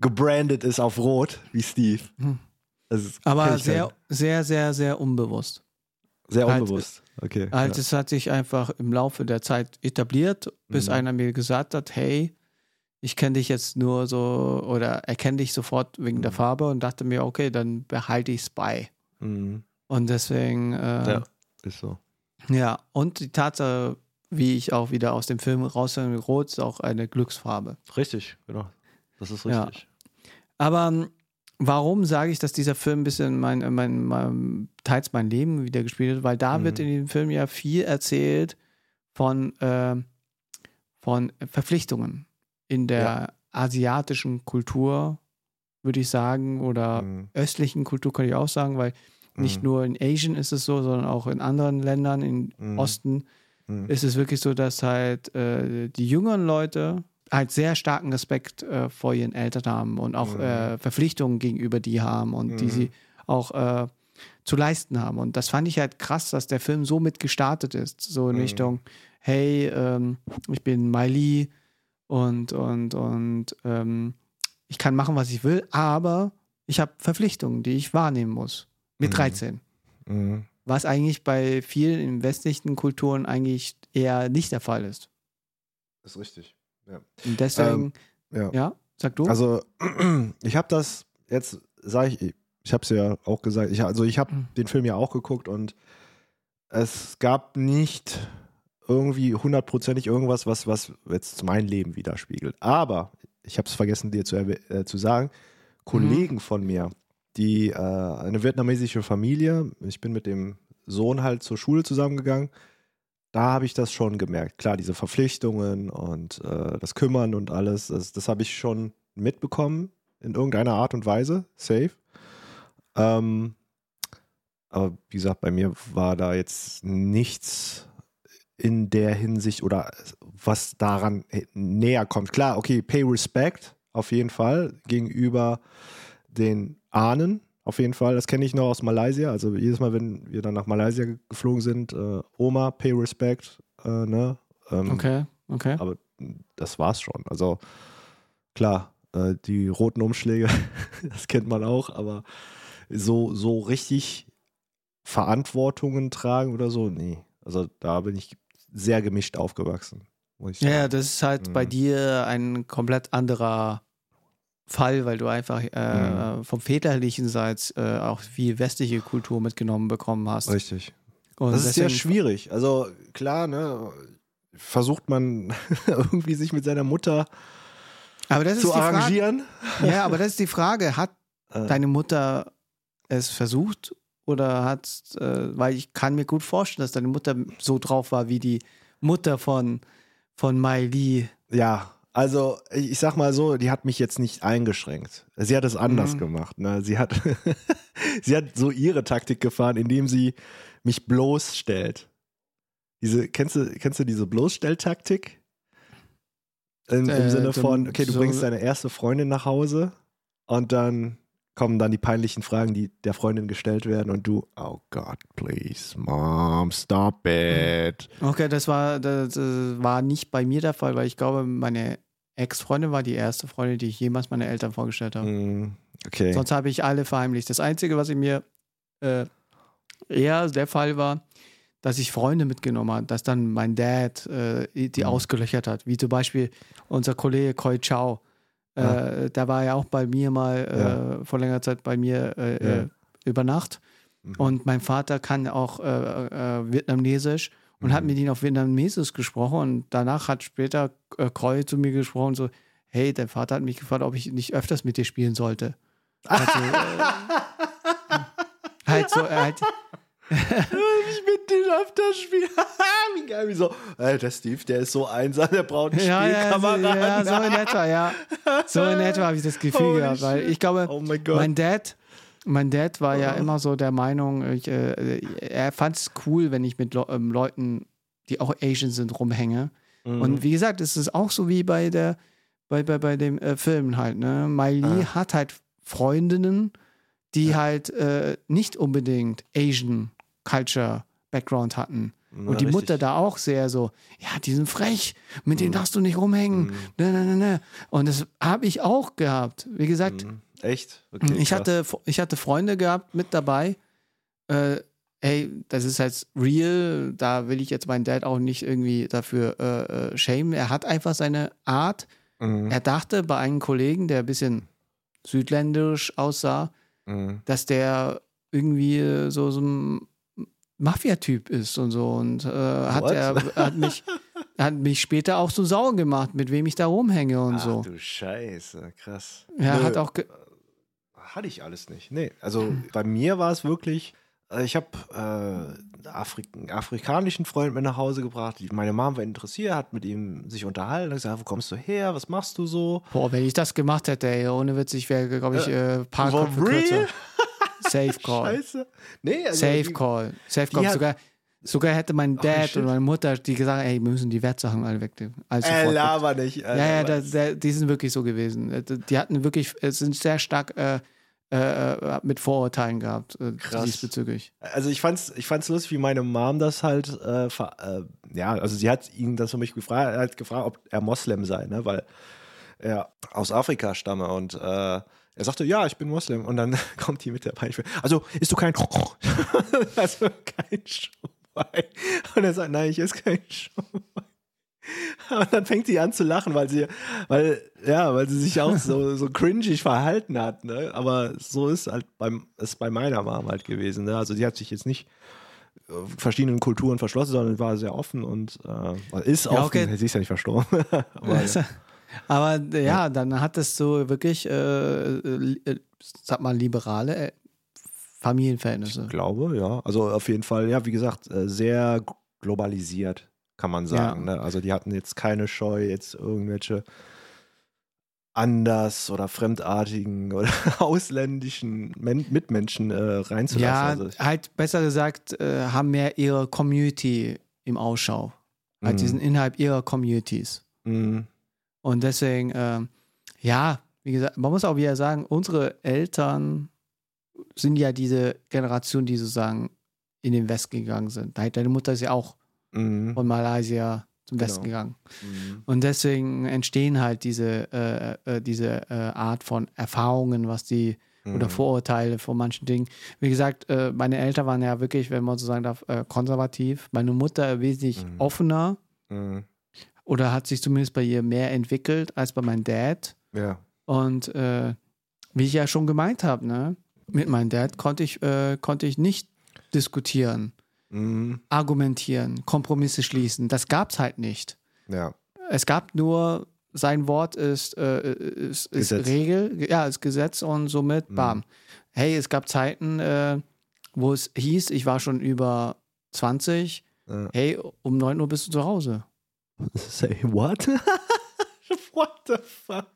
gebrandet ist auf Rot wie Steve.
Hm. Aber sehr,
keinen.
sehr, sehr, sehr unbewusst.
sehr
halt-
unbewusst. Okay.
Halt,
ja.
es hat sich einfach im Laufe der Zeit etabliert, bis
Mhm.
einer mir gesagt hat, hey, ich kenne dich jetzt nur so oder erkenne dich sofort wegen der
Mhm.
Farbe und dachte mir, okay, dann behalte ich es bei.
Mhm.
Und deswegen, äh,
Ja, ist so.
ja, und die Tatsache, wie ich auch wieder aus dem Film raushöre, Rot ist auch eine Glücksfarbe.
Richtig, genau. Das ist
Ja.
richtig.
Aber ähm, warum sage ich, dass dieser Film ein bisschen mein, äh, mein, mein teils mein Leben wieder gespielt hat? Weil da
Mhm.
wird in dem Film ja viel erzählt von, äh, von Verpflichtungen in der asiatischen Kultur, würde ich sagen, oder
Mhm.
östlichen Kultur kann ich auch sagen, weil nicht
Mhm.
nur in Asien ist es so, sondern auch in anderen Ländern, im
Mhm.
Osten
Mhm.
ist es wirklich so, dass halt äh, die jüngeren Leute halt sehr starken Respekt äh, vor ihren Eltern haben und auch
Mhm.
äh, Verpflichtungen gegenüber die haben und die
Mhm.
sie auch äh, zu leisten haben. Und das fand ich halt krass, dass der Film so mit gestartet ist. So in
Mhm.
Richtung, hey, ähm, ich bin Miley und, und, und ähm, ich kann machen, was ich will, aber ich habe Verpflichtungen, die ich wahrnehmen muss. Mit
Mhm.
13
Mhm.
was eigentlich bei vielen in westlichen Kulturen eigentlich eher nicht der Fall ist.
Ist richtig.
Und deswegen,
Ja.
ja, sag du.
Also, ich habe das jetzt, sage ich, ich habe es ja auch gesagt, ich, also ich habe
Mhm.
den Film ja auch geguckt und es gab nicht irgendwie hundertprozentig irgendwas, was, was jetzt mein Leben widerspiegelt. Aber, ich habe es vergessen dir zu, äh, zu sagen, Kollegen von mir, die äh, eine vietnamesische Familie, ich bin mit dem Sohn halt zur Schule zusammengegangen, da habe ich das schon gemerkt. Klar, diese Verpflichtungen und äh, das Kümmern und alles, das, das habe ich schon mitbekommen in irgendeiner Art und Weise, safe. Ähm, aber wie gesagt, bei mir war da jetzt nichts in der Hinsicht oder was daran näher kommt. Klar, okay, pay respect auf jeden Fall gegenüber den Ahnen, auf jeden Fall. Das kenne ich noch aus Malaysia. Also jedes Mal, wenn wir dann nach Malaysia ge- geflogen sind, äh, Oma, pay respect, äh, ne? Ähm,
okay, okay.
aber das war's schon. Also klar, äh, die roten Umschläge, das kennt man auch, aber so, so richtig Verantwortungen tragen oder so, nee. Also da bin ich sehr gemischt aufgewachsen.
Ja, das ist halt bei
Mhm.
dir ein komplett anderer Fall, weil du einfach äh,
Mhm.
vom väterlichen Seits äh, auch viel westliche Kultur mitgenommen bekommen hast.
Richtig.
Und
Das ist sehr schwierig. Also klar, ne, versucht man irgendwie sich mit seiner Mutter
Aber das ist
zu
die Frage.
arrangieren.
Ja, aber das ist die Frage. Hat
Äh,
deine Mutter es versucht oder hat, äh, weil ich kann mir gut vorstellen, dass deine Mutter so drauf war wie die Mutter von, von Mai Lee.
Ja, also ich sag mal so, die hat mich jetzt nicht eingeschränkt. Sie hat es anders
Mhm.
gemacht. Ne? Sie, hat, sie hat so ihre Taktik gefahren, indem sie mich bloßstellt. Diese, kennst du, kennst du diese Bloßstelltaktik? Im,
Äh,
Im Sinne
dann
von, okay, du
so-
bringst deine erste Freundin nach Hause und dann kommen dann die peinlichen Fragen, die der Freundin gestellt werden und du, oh God, please, Mom, stop it.
Okay, das war, das, war nicht bei mir der Fall, weil ich glaube, meine Ex-Freundin war die erste Freundin, die ich jemals meine Eltern vorgestellt habe.
Mm, Okay.
Sonst habe ich alle verheimlicht. Das Einzige, was ich mir äh, eher der Fall war, dass ich Freunde mitgenommen habe, dass dann mein Dad äh, die
Mhm.
ausgelöchert hat. Wie zum Beispiel unser Kollege Koi Chao. Äh,
Ah.
Der war ja auch bei mir mal äh, vor längerer Zeit bei mir äh,
Ja.
äh, über Nacht.
Mhm.
Und mein Vater kann auch äh, äh, Vietnamesisch und hat
Mhm.
mit ihm auf Vietnamesisch gesprochen. Und danach hat später äh, Koi zu mir gesprochen, so, hey, dein Vater hat mich gefragt, ob ich nicht öfters mit dir spielen sollte. Also, äh, halt so, äh, halt,
ich mit dem öfter spielen. wie geil, wie so. Ey, der Steve, der ist so einsam, der braucht einen
ja, ja, so,
Spielkameraden.
ja, so in etwa, ja. So in etwa habe ich das Gefühl
Holy
gehabt, weil ich glaube,
Oh mein
mein Dad, mein Dad war ja immer so der Meinung, ich, äh, er fand es cool, wenn ich mit Le ähm, Leuten, die auch Asian sind, rumhänge.
Mhm.
Und wie gesagt, es ist auch so wie bei der, bei, bei, bei dem äh, Film halt, ne? Miley
Ah.
hat halt Freundinnen, die halt äh, nicht unbedingt Asian Culture Background hatten.
Na,
Und die
richtig.
Mutter da auch sehr so, ja, die sind frech, mit denen darfst du nicht rumhängen.
Mhm.
Ne, ne, ne, ne. Und das habe ich auch gehabt. Wie gesagt,
Mhm. Echt? Okay,
ich,
krass.
hatte, ich hatte Freunde gehabt mit dabei. Äh, hey, das ist halt real. Da will ich jetzt meinen Dad auch nicht irgendwie dafür äh, äh, shamen. Er hat einfach seine Art,
Mhm.
Er dachte bei einem Kollegen, der ein bisschen südländisch aussah,
Mhm.
dass der irgendwie so, so ein Mafia-Typ ist und so. Und äh, hat,
What?
er, hat, mich, hat mich später auch so sauer gemacht, mit wem ich da rumhänge und
Ach
so.
du Scheiße, krass.
Er
Nö,
hat auch. ge-
hatte ich alles nicht. Nee, also bei mir war es wirklich, äh, ich habe äh, Afrik einen afrikanischen Freund mit nach Hause gebracht. Die- Meine Mom war interessiert, hat mit ihm sich unterhalten, hat gesagt, wo kommst du her, was machst du so?
Boah, wenn ich das gemacht hätte, ey, ohne Witz, ich wäre, glaube ich, äh, paar
For
Köpfe
real?
kürzer. Safe Call.
Scheiße. Nee, also
Safe
die-
Call. Safe Call. Sogar, sogar hätte mein
Oh,
Dad
shit.
und meine Mutter die gesagt, ey, wir müssen die Wertsachen alle wegnehmen. Alles
Äh, laber nicht.
Ja, ja,
Alter,
da, da, die sind wirklich so gewesen. Äh, Die hatten wirklich, äh, sind sehr stark äh, äh, äh, mit Vorurteilen gehabt äh,
Krass.
diesbezüglich.
Also ich fand's, ich fand's lustig, wie meine Mom das halt, äh, äh, ja, also sie hat ihn das für mich gefragt, hat gefragt, ob er Moslem sei, ne, weil er aus Afrika stamme und äh, er sagte, ja, ich bin Moslem und dann kommt die mit der Peitsche. Also isst du kein, also kein Schwein. Und er sagt, nein, ich esse kein Schwein. Und dann fängt sie an zu lachen, weil sie, weil, ja, weil sie sich auch so, so cringig verhalten hat, ne? Aber so ist halt beim, ist bei meiner Mom halt gewesen, ne? Also die hat sich jetzt nicht äh, verschiedenen Kulturen verschlossen, sondern war sehr offen und äh, ist
Ja,
offen.
okay.
Sie ist ja nicht verstorben. Aber, ja.
Aber äh, ja, dann hat es so wirklich, äh, äh, äh, sag mal, liberale äh, Familienverhältnisse.
Ich glaube, ja. Also auf jeden Fall, ja, wie gesagt, sehr globalisiert, kann man sagen. Ne? Also die hatten jetzt keine Scheu, jetzt irgendwelche anders oder fremdartigen oder ausländischen Men Mitmenschen reinzulassen.
Ja,
also,
halt besser gesagt, haben mehr ihre Community im Ausschau. Halt
Mhm.
diesen innerhalb ihrer Communities.
mh,
Und deswegen, ähm, ja, wie gesagt, man muss auch wieder sagen, unsere Eltern sind ja diese Generation, die sozusagen in den Westen gegangen sind. Deine Mutter ist ja auch
mh,
von Malaysia zum
Genau.
Westen gegangen.
mh.
Und deswegen entstehen halt diese, äh, äh, diese äh, Art von Erfahrungen, was die oder
Mhm.
Vorurteile von manchen Dingen. Wie gesagt, äh, meine Eltern waren ja wirklich, wenn man so sagen darf, äh, konservativ. Meine Mutter wesentlich
Mhm.
offener
Mh.
Oder hat sich zumindest bei ihr mehr entwickelt als bei meinem Dad.
Ja.
Und äh, wie ich ja schon gemeint habe, ne, mit meinem Dad konnte ich, äh, konnte ich nicht diskutieren,
Mh.
argumentieren, Kompromisse schließen. Das gab es halt nicht.
Ja.
Es gab nur, sein Wort ist, äh, ist, ist. Regel, ja, ist Gesetz und somit,
Mhm.
bam. Hey, es gab Zeiten, äh, wo es hieß, ich war schon über 20,
Ja.
hey, um 9 Uhr bist du zu Hause.
Say what? what the fuck?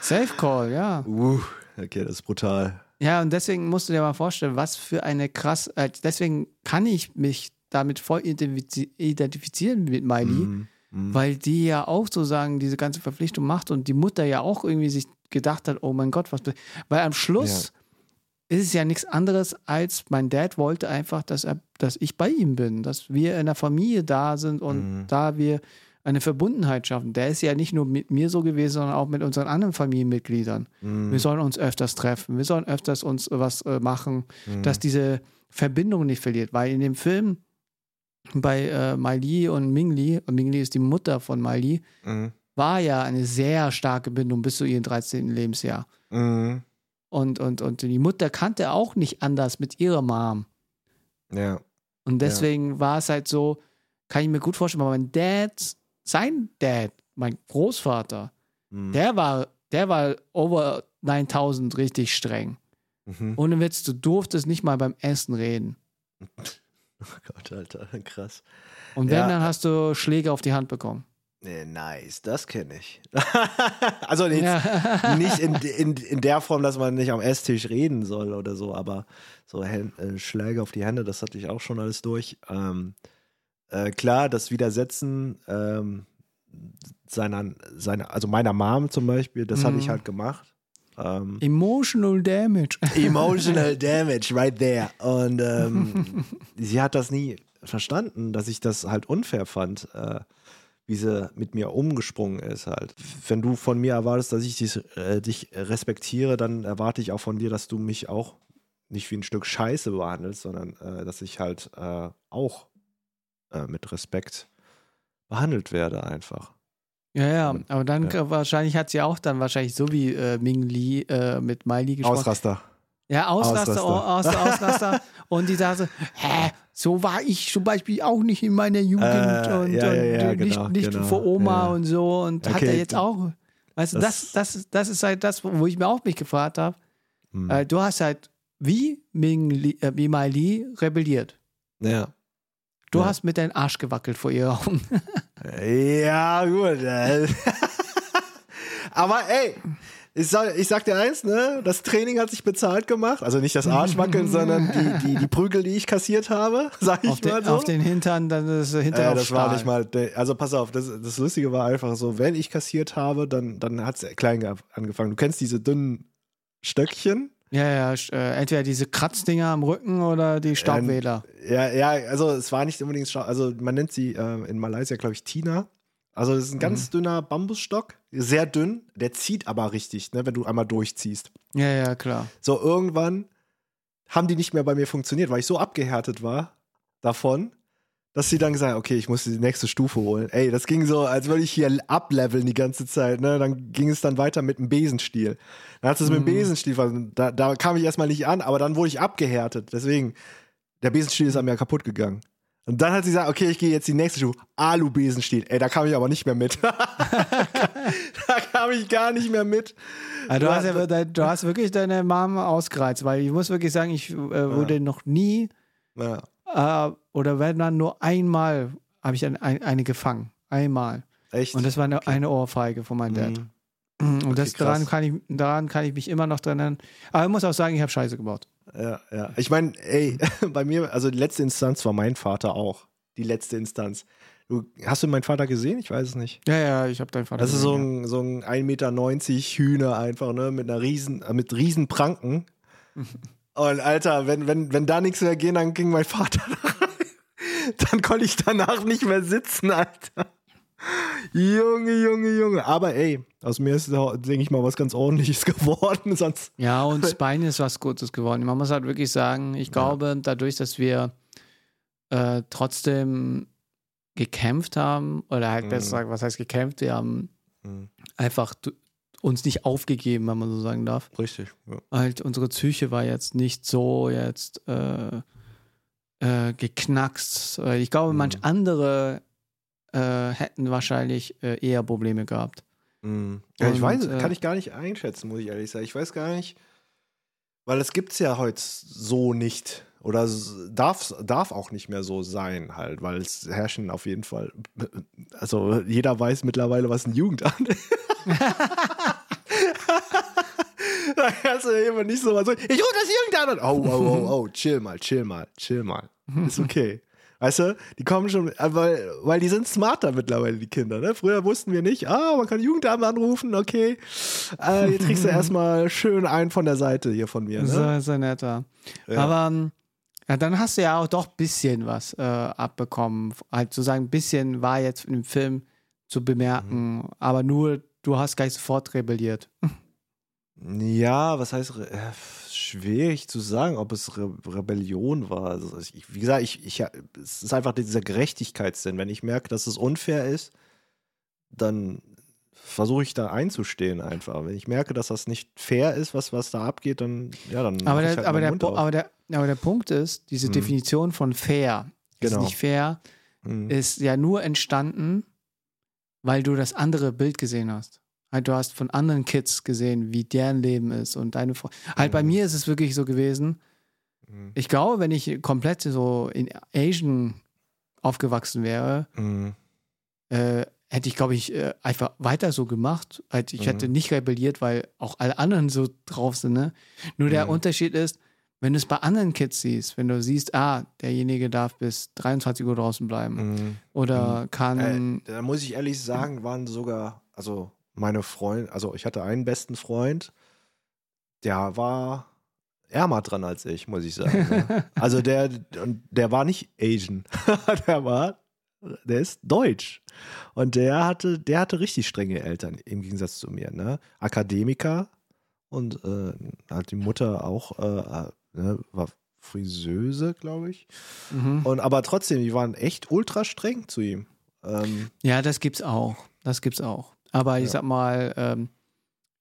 Safe Call, ja.
Uh, okay, das ist brutal.
Ja, und deswegen musst du dir mal vorstellen, was für eine krass, äh, deswegen kann ich mich damit voll identifiz identifizieren mit Miley,
Mhm. Mhm.
weil die ja auch sozusagen diese ganze Verpflichtung macht und die Mutter ja auch irgendwie sich gedacht hat, oh mein Gott, was, weil am Schluss ist es ja nichts anderes als mein Dad wollte einfach, dass er, dass ich bei ihm bin, dass wir in der Familie da sind und
Mhm.
da wir eine Verbundenheit schaffen. Der ist ja nicht nur mit mir so gewesen, sondern auch mit unseren anderen Familienmitgliedern.
Mhm.
Wir sollen uns öfters treffen, wir sollen öfters uns äh, was äh, machen,
Mhm.
dass diese Verbindung nicht verliert. Weil in dem Film bei äh, Mai Li und Ming Li, und Ming Li ist die Mutter von Mai Li,
Mhm.
war ja eine sehr starke Bindung bis zu ihrem 13. Lebensjahr.
Mhm.
Und, und, und die Mutter kannte auch nicht anders mit ihrer Mom.
Ja.
Und deswegen war es halt so, kann ich mir gut vorstellen, weil mein Dad, sein Dad, mein Großvater,
Mhm.
der war, der war over 9000 richtig streng.
Mhm.
Ohne Witz, du durftest nicht mal beim Essen reden.
Oh Gott, Alter, krass.
Und wenn,
Ja.
dann hast du Schläge auf die Hand bekommen.
Nee, nice, das kenne ich. also jetzt
Ja.
nicht in, in, in der Form, dass man nicht am Esstisch reden soll oder so, aber so Hän- äh, Schläge auf die Hände, das hatte ich auch schon alles durch. Ähm, äh, klar, das Widersetzen ähm, seiner, seiner, also meiner Mom zum Beispiel, das habe ich
Mhm.
halt gemacht. Ähm,
Emotional Damage.
Emotional damage right there. Und ähm, sie hat das nie verstanden, dass ich das halt unfair fand, äh, wie sie mit mir umgesprungen ist halt. Wenn du von mir erwartest, dass ich dich, äh, dich respektiere, dann erwarte ich auch von dir, dass du mich auch nicht wie ein Stück Scheiße behandelst, sondern äh, dass ich halt äh, auch äh, mit Respekt behandelt werde einfach.
Ja, ja, aber dann äh, wahrscheinlich hat sie auch dann wahrscheinlich so wie äh, Ming Li äh, mit Miley gesprochen.
Ausraster.
Ja, Ausraster,
Ausraster.
Ausraster. Ausraster. und die sagte, hä, so war ich zum Beispiel auch nicht in meiner Jugend
Äh,
und,
ja, ja, ja,
und nicht,
genau,
nicht
genau,
vor Oma
ja.
und so und hat
Okay,
er jetzt auch. Weißt du, das,
das-
das, das ist halt das, wo ich mir auch mich gefragt habe.
Hm.
Äh, du hast halt wie Ming Li, äh, wie Mai Li rebelliert.
Ja.
Du
Ja.
hast mit deinem Arsch gewackelt vor ihr Augen.
Ja, gut. äh. Aber ey, ich sag, ich sag dir eins, ne? Das Training hat sich bezahlt gemacht. Also nicht das Arschwackeln, sondern die, die, die Prügel, die ich kassiert habe, sag ich
auf,
mal
den,
so.
auf den Hintern, dann ist
ja,
auf
das war
Stahl.
nicht mal. Also pass auf, das, das Lustige war einfach so, wenn ich kassiert habe, dann, dann hat es klein ge- angefangen. Du kennst diese dünnen Stöckchen?
Ja, ja, äh, entweder diese Kratzdinger am Rücken oder die Staubwähler.
Ja, ja, also es war nicht unbedingt, Stau- also man nennt sie äh, in Malaysia, glaube ich, Tina. Also das ist ein
Mhm.
ganz dünner Bambusstock, sehr dünn, der zieht aber richtig, ne, wenn du einmal durchziehst.
Ja, ja, klar.
So, irgendwann haben die nicht mehr bei mir funktioniert, weil ich so abgehärtet war davon, dass sie dann gesagt haben, okay, ich muss die nächste Stufe holen. Ey, das ging so, als würde ich hier ableveln die ganze Zeit. Ne? Dann ging es dann weiter mit dem Besenstiel. Dann hat es mit dem Besenstiel, ver- da, da kam ich erstmal nicht an, aber dann wurde ich abgehärtet. Deswegen, der Besenstiel ist an mir kaputt gegangen. Und dann hat sie gesagt, okay, ich gehe jetzt die nächste Stufe. Alu-Besenstiel. Ey, da kam ich aber nicht mehr mit. da kam ich gar nicht mehr mit.
Also du, hast ja, du hast wirklich deine Mom ausgereizt, weil ich muss wirklich sagen, ich äh, wurde noch nie
Ja.
Äh, oder wenn dann nur einmal habe ich ein, ein, eine gefangen. Einmal.
Echt?
Und das war eine, eine Ohrfeige von meinem Dad.
Mhm.
Und das,
Okay, krass.
daran, kann ich, daran kann ich mich immer noch dran erinnern. Aber ich muss auch sagen, ich habe Scheiße gebaut.
Ja, ja. Ich meine, ey, bei mir, also die letzte Instanz war mein Vater auch. Die letzte Instanz. Du, hast du meinen Vater gesehen? Ich weiß es nicht.
Ja, ja, ich habe deinen Vater
Das ist so
gesehen,
ein, so ein 1,90 Meter Hühner einfach, ne? Mit einer riesen, äh, mit riesen Pranken. Und Alter, wenn, wenn, wenn da nichts mehr ging, dann ging mein Vater da rein. Dann konnte ich danach nicht mehr sitzen, Alter. Junge, Junge, Junge. Aber ey, aus mir ist, denke ich mal, was ganz ordentliches geworden. Sonst.
ja. ja, und Spine ist was Gutes geworden. Man muss halt wirklich sagen, ich glaube, dadurch, dass wir äh, trotzdem gekämpft haben, oder halt
Mhm.
besser gesagt, was heißt gekämpft, wir haben
Mhm.
einfach uns nicht aufgegeben, wenn man so sagen darf.
Richtig. Ja.
Halt, unsere Psyche war jetzt nicht so jetzt äh, äh, geknackst. Ich glaube,
Mhm.
manch andere äh, hätten wahrscheinlich äh, eher Probleme gehabt.
Mhm. Ja, ich
Und,
weiß,
äh,
kann ich gar nicht einschätzen, muss ich ehrlich sagen. Ich weiß gar nicht, weil es gibt es ja heute so nicht. Oder darf, darf auch nicht mehr so sein, halt, weil es herrschen auf jeden Fall. Also jeder weiß mittlerweile, was ein Jugendamt ist. da kannst du ja immer nicht so so, ich rufe das Jugendamt an. Oh, oh, oh, oh, chill mal, chill mal, chill mal. Ist okay. Weißt du, die kommen schon, äh, weil, weil die sind smarter mittlerweile, die Kinder. Ne? Früher wussten wir nicht, ah, man kann Jugendamt anrufen, okay. Äh, jetzt kriegst du erstmal schön einen von der Seite hier von mir.
So
Ne?
ist er netter.
Ja.
Aber ähm, ja, dann hast du ja auch doch ein bisschen was äh, abbekommen. Halt zu sagen, ein bisschen war jetzt im Film zu bemerken,
Mhm.
aber nur du hast gleich sofort rebelliert.
Ja, was heißt äh, schwierig zu sagen, ob es Re Rebellion war. Also ich, wie gesagt, ich, ich, es ist einfach dieser Gerechtigkeitssinn. Wenn ich merke, dass es unfair ist, dann versuche ich da einzustehen einfach. Wenn ich merke, dass das nicht fair ist, was, was da abgeht, dann ja, dann
Aber der,
halt
aber, der, aber, der, aber der Punkt ist, diese
Mhm.
Definition von fair
Genau.
ist nicht fair,
Mhm.
ist ja nur entstanden, weil du das andere Bild gesehen hast. Halt, du hast von anderen Kids gesehen, wie deren Leben ist und deine Fre Halt, bei
Mhm.
mir ist es wirklich so gewesen,
Mhm.
ich glaube, wenn ich komplett so in Asian aufgewachsen wäre,
Mhm.
äh, hätte ich, glaube ich, äh, einfach weiter so gemacht. Halt, ich
Mhm.
hätte nicht rebelliert, weil auch alle anderen so drauf sind. Ne? Nur der
Mhm.
Unterschied ist, wenn du es bei anderen Kids siehst, wenn du siehst, ah, derjenige darf bis 23 Uhr draußen bleiben
Mhm.
oder kann.
Äh, da muss ich ehrlich sagen, waren sogar, also meine Freunde, also ich hatte einen besten Freund, der war ärmer dran als ich, muss ich sagen. ne? also der, der war nicht Asian, der war, der ist deutsch. Und der hatte, der hatte richtig strenge Eltern im Gegensatz zu mir, ne? Akademiker und äh, hat die Mutter auch, äh, ne, war Friseuse, glaube ich.
Mhm.
Und aber trotzdem, die waren echt ultra streng zu ihm. Ähm,
Ja, das gibt's auch. Das gibt's auch. Aber ich
Ja.
sag mal, ähm,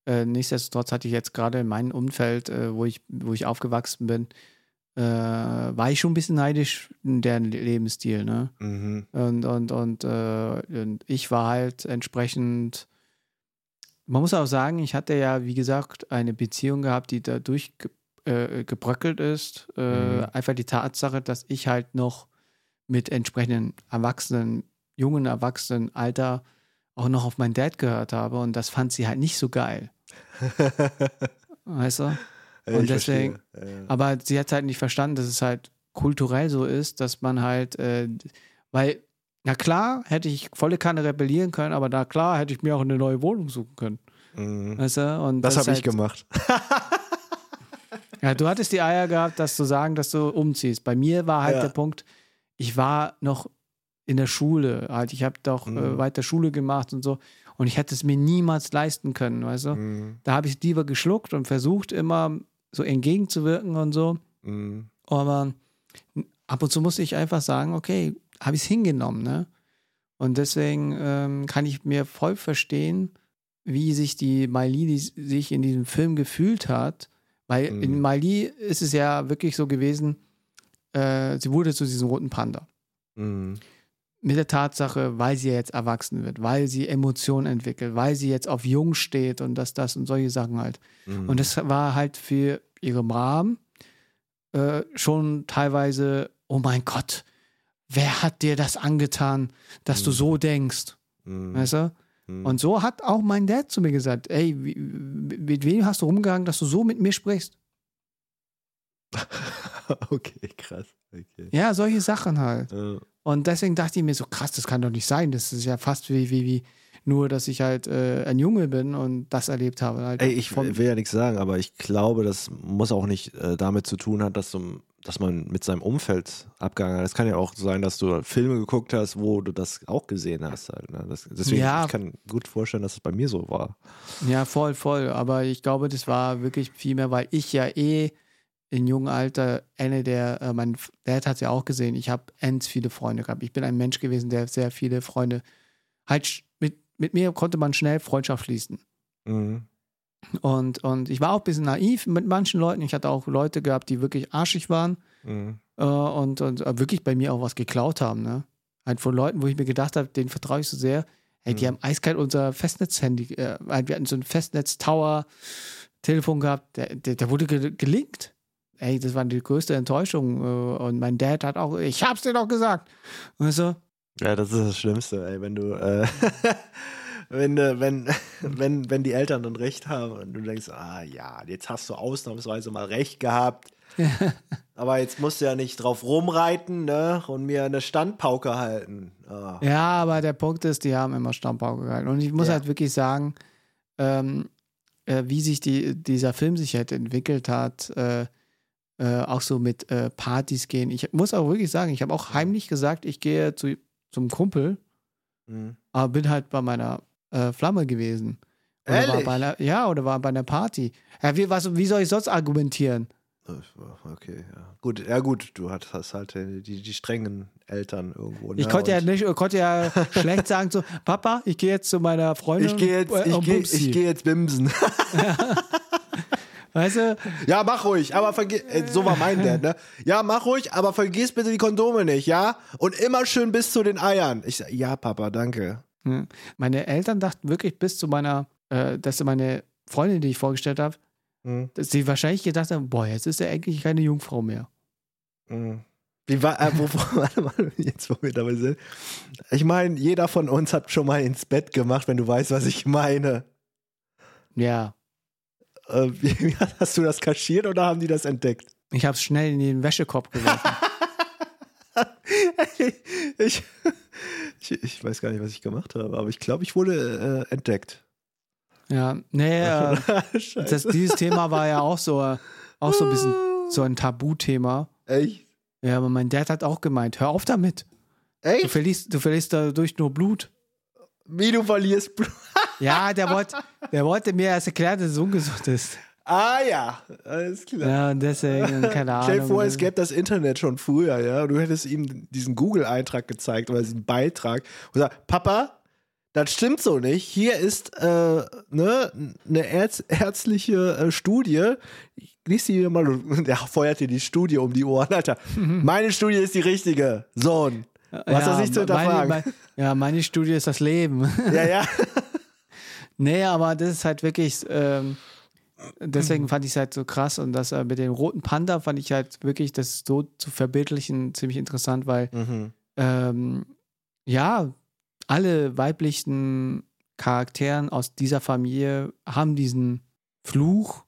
äh, nichtsdestotrotz hatte ich jetzt gerade in meinem Umfeld, äh, wo, ich, wo ich aufgewachsen bin, äh, war ich schon ein bisschen neidisch in deren Lebensstil, ne?
Mhm.
Und, und, und, äh, und ich war halt entsprechend. Man muss auch sagen, ich hatte ja, wie gesagt, eine Beziehung gehabt, die dadurch äh, gebröckelt ist. Äh,
Mhm.
Einfach die Tatsache, dass ich halt noch mit entsprechenden Erwachsenen, jungen Erwachsenen Alter auch noch auf meinen Dad gehört habe und das fand sie halt nicht so geil. Weißt du?
Ja,
Und
ich
deswegen-
verstehe. Ja.
Aber sie hat halt nicht verstanden, dass es halt kulturell so ist, dass man halt, äh, weil, na klar, hätte ich volle Kanne rebellieren können, aber na klar, hätte ich mir auch eine neue Wohnung suchen können.
Mhm.
Weißt du? Und
Das
ist
habe ich
halt,
gemacht.
Ja, du hattest die Eier gehabt, das zu sagen, dass du umziehst. Bei mir war halt
Ja.
der Punkt, ich war noch in der Schule, halt, ich habe doch äh,
Mhm.
weiter Schule gemacht und so. Und ich hätte es mir niemals leisten können, weißt du?
Mhm.
Da habe ich lieber geschluckt und versucht, immer so entgegenzuwirken und so.
Mhm.
Aber ab und zu musste ich einfach sagen, okay, habe ich es hingenommen, ne? Und deswegen ähm, kann ich mir voll verstehen, wie sich die Miley die sich in diesem Film gefühlt hat. Weil
Mhm.
in Miley ist es ja wirklich so gewesen, äh, sie wurde zu diesem roten Panda.
Mhm.
Mit der Tatsache, weil sie jetzt erwachsen wird, weil sie Emotionen entwickelt, weil sie jetzt auf Jung steht und das, das und solche Sachen halt.
Mhm.
Und das war halt für ihre Mom äh, schon teilweise, oh mein Gott, wer hat dir das angetan, dass du
Mhm.
so denkst?
Mhm.
Weißt du?
Mhm.
Und so hat auch mein Dad zu mir gesagt, ey, wie, mit wem hast du rumgegangen, dass du so mit mir sprichst?
okay, krass. Okay.
Ja, solche Sachen halt.
Ja.
Und deswegen dachte ich mir so, krass, das kann doch nicht sein. Das ist ja fast wie, wie, wie nur, dass ich halt äh, ein Junge bin und das erlebt habe. Halt
Ey, ich will ja nichts sagen, aber ich glaube, das muss auch nicht äh, damit zu tun hat, dass, du, dass man mit seinem Umfeld abgegangen hat. Es kann ja auch sein, dass du Filme geguckt hast, wo du das auch gesehen hast. Halt, ne? das, deswegen,
Ja.
ich kann gut vorstellen, dass es bei mir so war.
Ja, voll, voll. Aber ich glaube, das war wirklich viel mehr, weil ich ja eh in jungem Alter eine der, äh, mein Dad hat es ja auch gesehen, ich habe ends viele Freunde gehabt. Ich bin ein Mensch gewesen, der sehr viele Freunde, halt mit, mit mir konnte man schnell Freundschaft schließen.
Mhm.
Und, und ich war auch ein bisschen naiv mit manchen Leuten. Ich hatte auch Leute gehabt, die wirklich arschig waren
Mhm.
äh, und, und äh, wirklich bei mir auch was geklaut haben. Ne? Halt von Leuten, wo ich mir gedacht habe, denen vertraue ich so sehr. Hey, die
Mhm.
haben eiskalt unser Festnetz-Handy, äh, halt, wir hatten so ein Festnetz-Tower-Telefon gehabt, der, der, der wurde ge gelinkt. Ey, das war die größte Enttäuschung. Äh, und mein Dad hat auch, ich hab's dir doch gesagt. Und so,
Ja, das ist das Schlimmste, ey, wenn du, äh, wenn, wenn, wenn, wenn die Eltern dann recht haben und du denkst, ah ja, jetzt hast du ausnahmsweise mal recht gehabt. Aber jetzt musst du ja nicht drauf rumreiten, ne? Und mir eine Standpauke halten. Ah.
Ja, aber der Punkt ist, die haben immer Stammpauke gehalten. Und ich muss
Ja.
halt wirklich sagen, ähm, äh, wie sich die, dieser Film sich halt entwickelt hat, äh, äh, auch so mit äh, Partys gehen. Ich muss auch wirklich sagen, ich habe auch heimlich gesagt, ich gehe zu, zum Kumpel,
Mhm.
aber bin halt bei meiner äh, Flamme gewesen. Oder war
Ehrlich?
bei einer, ja, oder war bei einer Party. Ja, wie, was, wie soll ich sonst argumentieren?
Okay, ja. Gut, ja gut, du hast, hast halt die, die strengen Eltern irgendwo. Ne?
Ich konnte ja nicht, konnte ja schlecht sagen so, Papa, ich gehe jetzt zu meiner Freundin.
Ich gehe jetzt,
äh,
ich ich gehe jetzt bimsen.
Weißt du?
Ja, mach ruhig, aber vergiss, äh, so war mein Dad, ne? Ja, mach ruhig, aber vergiss bitte die Kondome nicht, ja? Und immer schön bis zu den Eiern. Ich sag, ja, Papa, danke.
Ja. Meine Eltern dachten wirklich bis zu meiner, äh, dass meine Freundin, die ich vorgestellt habe,
Mhm.
dass sie wahrscheinlich gedacht haben, boah, jetzt ist er eigentlich keine Jungfrau mehr.
Mhm. Wie war, äh, wo, warte mal, jetzt wo wir dabei sind. Ich meine, jeder von uns hat schon mal ins Bett gemacht, wenn du weißt, was ich meine.
Ja,
Äh, wie, hast du das kaschiert oder haben die das entdeckt?
ich habe es schnell in den Wäschekorb geworfen.
ich, ich, ich weiß gar nicht, was ich gemacht habe, aber ich glaube, ich wurde äh, entdeckt.
ja, nee, äh, das, dieses Thema war ja auch so, äh, auch so ein bisschen so ein Tabuthema.
Echt?
Ja, aber mein Dad hat auch gemeint, hör auf damit. Du
Echt?
verlierst, du verlierst dadurch nur Blut.
Wie du verlierst Blut.
Ja, der wollte, der wollte mir erst erklären, dass es ungesund ist.
Ah ja, alles klar.
Ja, und deswegen, keine Ahnung.
Stell dir vor, es gäbe das Internet schon früher, ja. und Du hättest ihm diesen Google-Eintrag gezeigt oder diesen Beitrag und gesagt, Papa, das stimmt so nicht. Hier ist äh, ne, eine Ärz ärztliche äh, Studie. Ich lies die hier mal. Der feuert dir die Studie um die Ohren, Alter. Meine Studie ist die richtige. Sohn. Du hast das nicht zu hinterfragen.
Meine, meine, ja, meine Studie ist das Leben.
ja, ja.
nee, aber das ist halt wirklich. Ähm, deswegen fand ich es halt so krass und das äh, mit dem roten Panda fand ich halt wirklich, das so zu verbildlichen, ziemlich interessant, weil
Mhm.
ähm, ja, alle weiblichen Charakteren aus dieser Familie haben diesen Fluch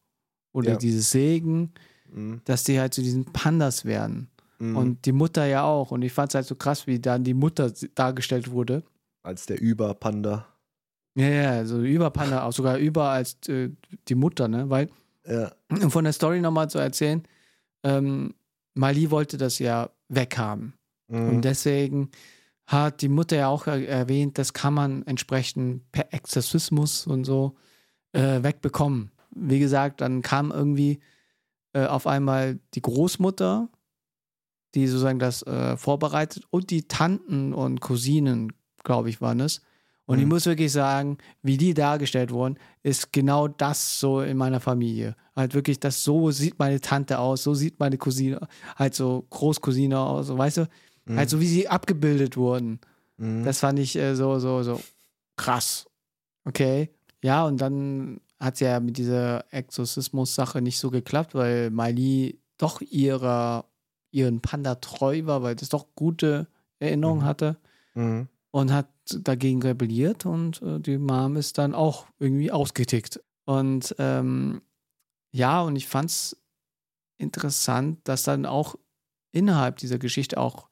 oder
Ja.
dieses Segen,
Mhm.
dass die halt zu diesen Pandas werden.
Mhm.
Und die Mutter ja auch. Und ich fand es halt so krass, wie dann die Mutter dargestellt wurde.
Als der Überpanda.
Ja, ja, so über Panda, auch sogar über als äh, die Mutter, ne? Weil,
Ja.
um von der Story nochmal zu erzählen, ähm, Mali wollte das ja weghaben.
Mhm.
Und deswegen hat die Mutter ja auch er- erwähnt, das kann man entsprechend per Exorzismus und so äh, wegbekommen. Wie gesagt, dann kam irgendwie äh, auf einmal die Großmutter, die sozusagen das äh, vorbereitet und die Tanten und Cousinen, glaube ich, waren es. Und ich
Mhm.
muss wirklich sagen, wie die dargestellt wurden, ist genau das so in meiner Familie. Halt wirklich, das so sieht meine Tante aus, so sieht meine Cousine, halt so Großcousine aus, so, weißt du?
Mhm.
Halt so, wie sie abgebildet wurden.
Mhm.
Das fand ich äh, so, so, so krass. Okay. Ja, und dann hat es ja mit dieser Exorzismus-Sache nicht so geklappt, weil Miley doch ihrer, ihren Panda treu war, weil das doch gute Erinnerungen
Mhm.
hatte
Mhm.
und hat dagegen rebelliert und äh, die Mom ist dann auch irgendwie ausgetickt. Und ähm, ja, und ich fand es interessant, dass dann auch innerhalb dieser Geschichte auch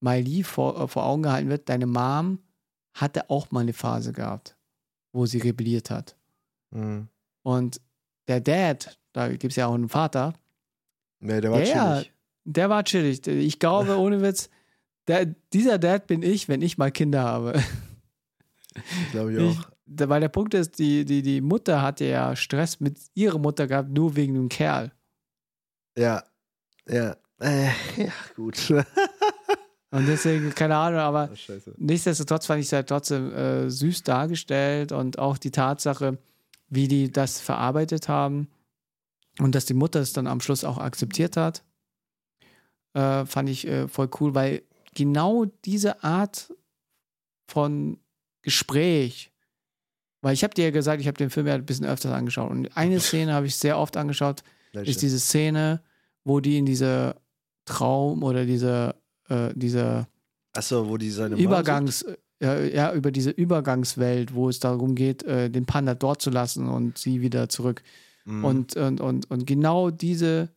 Miley vor, äh, vor Augen gehalten wird, deine Mom hatte auch mal eine Phase gehabt, wo sie rebelliert hat.
Mhm.
Und der Dad, da gibt es ja auch einen Vater,
Nee, der war
Ja,
chillig.
der war chillig. Ich glaube, ohne Witz, der, dieser Dad bin ich, wenn ich mal Kinder habe.
Glaube ich
Ich,
auch.
da- weil der Punkt ist, die, die, die Mutter hatte ja Stress mit ihrer Mutter gehabt, nur wegen dem Kerl.
Ja. Ja. Äh, ja, gut.
Und deswegen, keine Ahnung, aber
Scheiße.
nichtsdestotrotz fand ich es halt trotzdem äh, süß dargestellt und auch die Tatsache, wie die das verarbeitet haben und dass die Mutter es dann am Schluss auch akzeptiert hat, äh, fand ich äh, voll cool, weil genau diese Art von Gespräch, weil ich habe dir ja gesagt, ich habe den Film ja ein bisschen öfters angeschaut und eine Szene habe ich sehr oft angeschaut,
Welche?
ist diese Szene, wo die in diese Traum oder diese, äh, diese
Achso, wo die seine
Übergangs, ja, ja, über diese Übergangswelt, wo es darum geht, äh, den Panda dort zu lassen und sie wieder zurück.
Mhm.
Und, und, und, und genau diese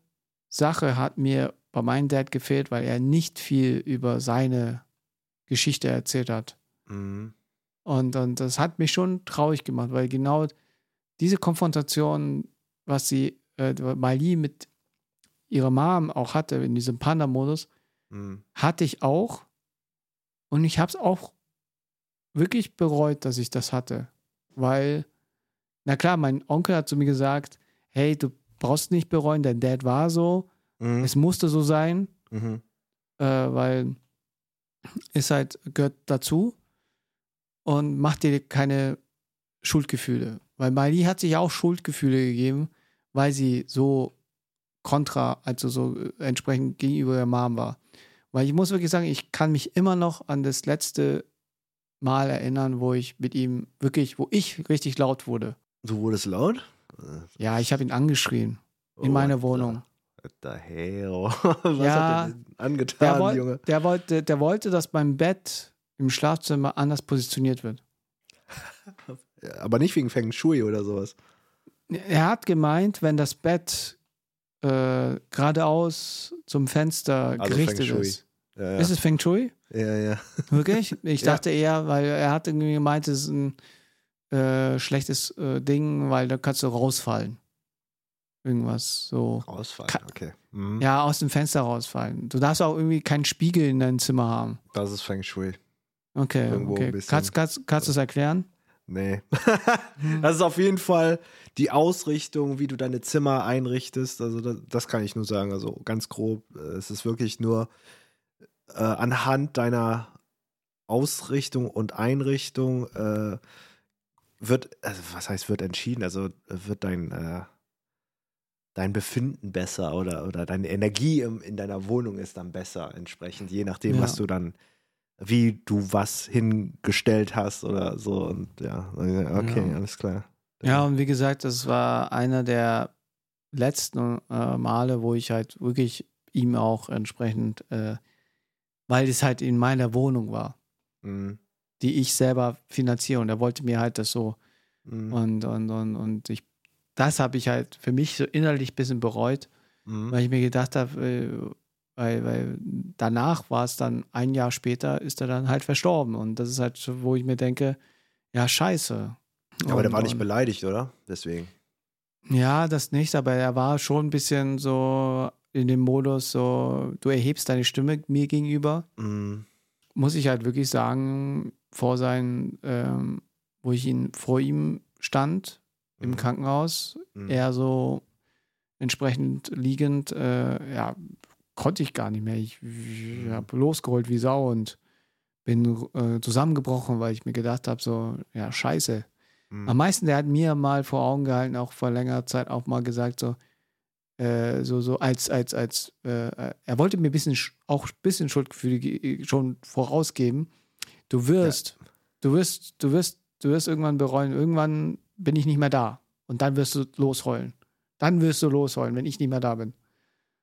Sache hat mir bei meinem Dad gefehlt, weil er nicht viel über seine Geschichte erzählt hat.
Mhm.
Und, und das hat mich schon traurig gemacht, weil genau diese Konfrontation, was sie, äh, Miley mit ihrer Mom auch hatte in diesem Panda-Modus,
Mhm.
hatte ich auch. Und ich habe es auch wirklich bereut, dass ich das hatte. Weil, na klar, mein Onkel hat zu mir gesagt, hey, du brauchst nicht bereuen, dein Dad war so,
Mhm.
es musste so sein,
Mhm.
äh, weil es halt gehört dazu und mach dir keine Schuldgefühle. Weil Miley hat sich auch Schuldgefühle gegeben, weil sie so kontra, also so äh, entsprechend gegenüber der Mom war. Weil ich muss wirklich sagen, ich kann mich immer noch an das letzte Mal erinnern, wo ich mit ihm wirklich, wo ich richtig laut wurde.
Du wurdest laut?
Ja, ich habe ihn angeschrien in
Oh,
meiner
Alter.
Wohnung.
Hell? Was
Ja,
hat der denn angetan,
Der, woll,
Junge?
der, wollte, der wollte, dass mein Bett im Schlafzimmer anders positioniert wird.
Ja, Aber nicht wegen Feng Shui oder sowas.
Er hat gemeint, wenn das Bett äh, geradeaus zum Fenster
Also
gerichtet ist.
Ja, ja.
Ist es Feng Shui?
ja, ja.
Wirklich? Ich
Ja.
dachte eher, weil er hat irgendwie gemeint, es ist ein äh, schlechtes äh, Ding, weil da kannst du rausfallen. Irgendwas so.
Rausfallen,
Ka-
okay. Mhm.
Ja, aus dem Fenster rausfallen. Du darfst auch irgendwie keinen Spiegel in deinem Zimmer haben.
Das ist Feng Shui.
Okay,
Irgendwo
okay. Kannst, kannst, kannst du es erklären?
Nee. Das ist auf jeden Fall die Ausrichtung, wie du deine Zimmer einrichtest. Also das, das kann ich nur sagen. Also ganz grob. äh, Es ist wirklich nur äh, anhand deiner Ausrichtung und Einrichtung äh, wird, also was heißt wird entschieden? Also wird dein, äh, dein Befinden besser oder, oder deine Energie im, in deiner Wohnung ist dann besser entsprechend, je nachdem,
Ja.
was du dann, wie du was hingestellt hast oder so. Und ja, okay,
Ja.
alles klar.
Ja, und wie gesagt, das war einer der letzten äh, Male, wo ich halt wirklich ihm auch entsprechend, äh, weil es halt in meiner Wohnung war,
Mhm.
die ich selber finanziere und er wollte mir halt das so
Mhm.
und, und, und, und ich, das habe ich halt für mich so innerlich ein bisschen bereut,
Mhm.
weil ich mir gedacht habe, äh, weil, weil danach war es dann ein Jahr später, ist er dann halt verstorben und das ist halt, so, wo ich mir denke, ja, scheiße.
Aber der
Und-
war nicht
und-
beleidigt, oder? Deswegen.
Ja, das nicht, aber er war schon ein bisschen so in dem Modus, so, du erhebst deine Stimme mir gegenüber.
Mhm.
Muss ich halt wirklich sagen, vor sein, ähm, wo ich ihn vor ihm stand im
Mhm.
Krankenhaus,
Mhm.
er so entsprechend liegend, äh, ja, konnte ich gar nicht mehr. Ich, ich
Mhm.
habe losgeholt wie Sau und bin äh, zusammengebrochen, weil ich mir gedacht habe, so, ja, scheiße.
Mhm.
Am meisten, der hat mir mal vor Augen gehalten, auch vor längerer Zeit auch mal gesagt, so, äh, so, so als, als, als, äh, äh, er wollte mir ein bisschen, sch- auch ein bisschen Schuldgefühle ge- schon vorausgeben. Du wirst, du wirst, du wirst, du wirst irgendwann bereuen, irgendwann bin ich nicht mehr da. Und dann wirst du losheulen. Dann wirst du losheulen, wenn ich nicht mehr da bin.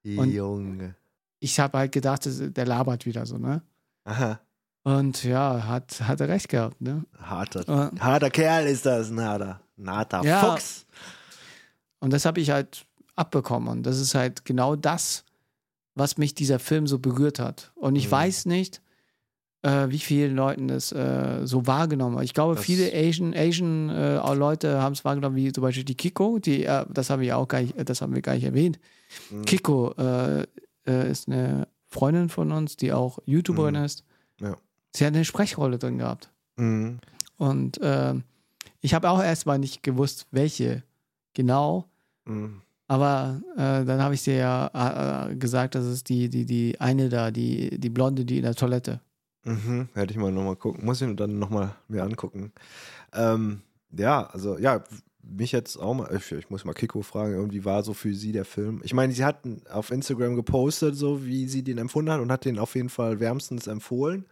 und-
Junge.
Ich habe halt gedacht, der labert wieder so, ne?
Aha.
Und ja, hat, hat er recht gehabt, ne?
Harter,
Äh,
harter Kerl ist das, ein harter. Ein harter
Ja.
Fuchs.
Und das habe ich halt abbekommen. Und das ist halt genau das, was mich dieser Film so berührt hat. Und ich
Mhm.
weiß nicht, äh, wie vielen Leuten das äh, so wahrgenommen hat. Ich glaube,
Das-
viele Asian, Asian äh, Leute haben es wahrgenommen, wie zum Beispiel die Kiko, die, äh, das haben wir auch gar nicht, das haben wir gar nicht erwähnt.
Mhm.
Kiko äh, äh, ist eine Freundin von uns, die auch YouTuberin
Mhm.
ist.
Ja.
Sie hat eine Sprechrolle drin gehabt.
Mhm.
Und äh, ich habe auch erstmal nicht gewusst, welche genau.
Mhm.
Aber äh, dann habe ich dir ja äh, gesagt, das ist die, die, die eine da, die, die Blonde, die in der Toilette.
Mhm. Hätte ich mal nochmal gucken. Muss ich dann nochmal mir angucken. Ähm, ja, also, ja, mich jetzt auch mal, ich, ich muss mal Kiko fragen, irgendwie war so für sie der Film. Ich meine, sie hat auf Instagram gepostet, so wie sie den empfunden hat und hat den auf jeden Fall wärmstens empfohlen.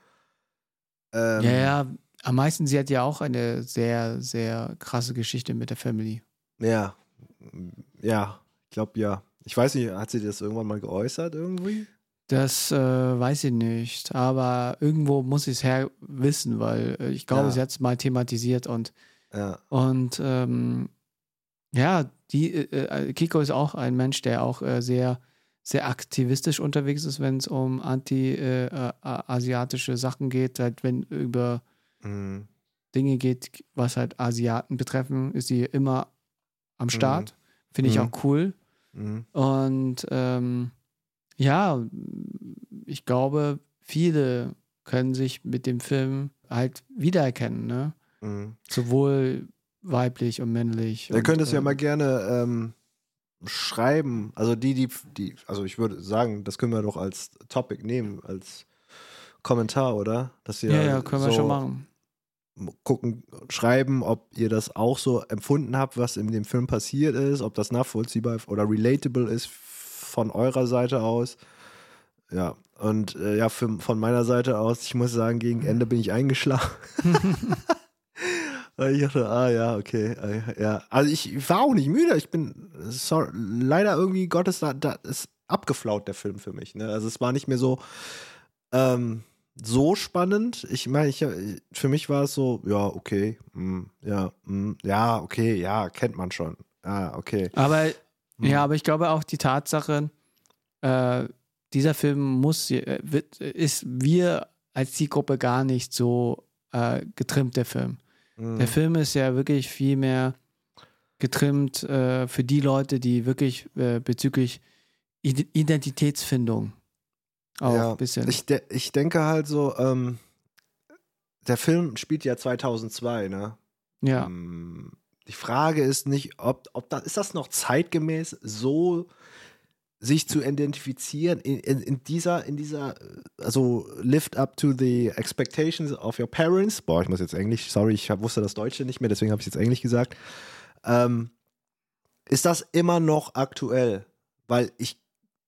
Ähm,
ja, ja, am meisten, sie hat ja auch eine sehr, sehr krasse Geschichte mit der Family.
Ja, ja, ich glaube ja. Ich weiß nicht, hat sie das irgendwann mal geäußert irgendwie?
Das äh, weiß ich nicht, aber irgendwo muss ich es her wissen, weil äh, ich glaube,
Ja.
sie hat es mal thematisiert und,
Ja.
und ähm, ja, die äh, äh, Kiko ist auch ein Mensch, der auch äh, sehr, sehr aktivistisch unterwegs ist, wenn es um anti-asiatische Sachen geht, halt wenn über
Mhm.
Dinge geht, was halt Asiaten betreffen, ist sie immer am Start. Finde ich
Mhm.
auch cool.
Mhm.
Und ähm, ja, ich glaube, viele können sich mit dem Film halt wiedererkennen, ne?
Mhm.
Sowohl weiblich und männlich.
Ihr
und,
könnt es ja
ähm,
mal gerne ähm, schreiben. Also die, die, die, also ich würde sagen, das können wir doch als Topic nehmen, als Kommentar, oder? Dass ihr
Ja, ja, können wir
so
schon machen.
gucken, schreiben, ob ihr das auch so empfunden habt, was in dem Film passiert ist, ob das nachvollziehbar oder relatable ist von eurer Seite aus. Ja, und äh, ja, für, von meiner Seite aus, ich muss sagen, gegen Ende bin ich eingeschlafen. Ich dachte, ah ja, okay, äh, ja. Also ich war auch nicht müde, ich bin, sorry, leider irgendwie Gottes, da, da ist abgeflaut der Film für mich. Ne? Also es war nicht mehr so, ähm, so spannend. Ich meine, ich, für mich war es so, ja, okay, mm, ja, mm, ja, okay, ja, kennt man schon. Ah, okay.
Aber
Hm.
ja, aber ich glaube auch die Tatsache, äh, dieser Film muss, äh, wird, ist wir als Zielgruppe gar nicht so äh, getrimmt, der Film.
Mm,
Der Film ist ja wirklich viel mehr getrimmt äh, für die Leute, die wirklich äh, bezüglich Ide- Identitätsfindung auch
ja,
ein bisschen.
Ich, de ich denke halt so, ähm, der Film spielt ja 2002, ne?
ja.
Ähm, die Frage ist nicht, ob, ob da, ist das noch zeitgemäß, so sich zu identifizieren in, in, in dieser, in dieser, also lift up to the expectations of your parents. Boah, ich muss jetzt Englisch, sorry, ich wusste das Deutsche nicht mehr, deswegen habe ich jetzt Englisch gesagt. Ähm, ist das immer noch aktuell? Weil ich,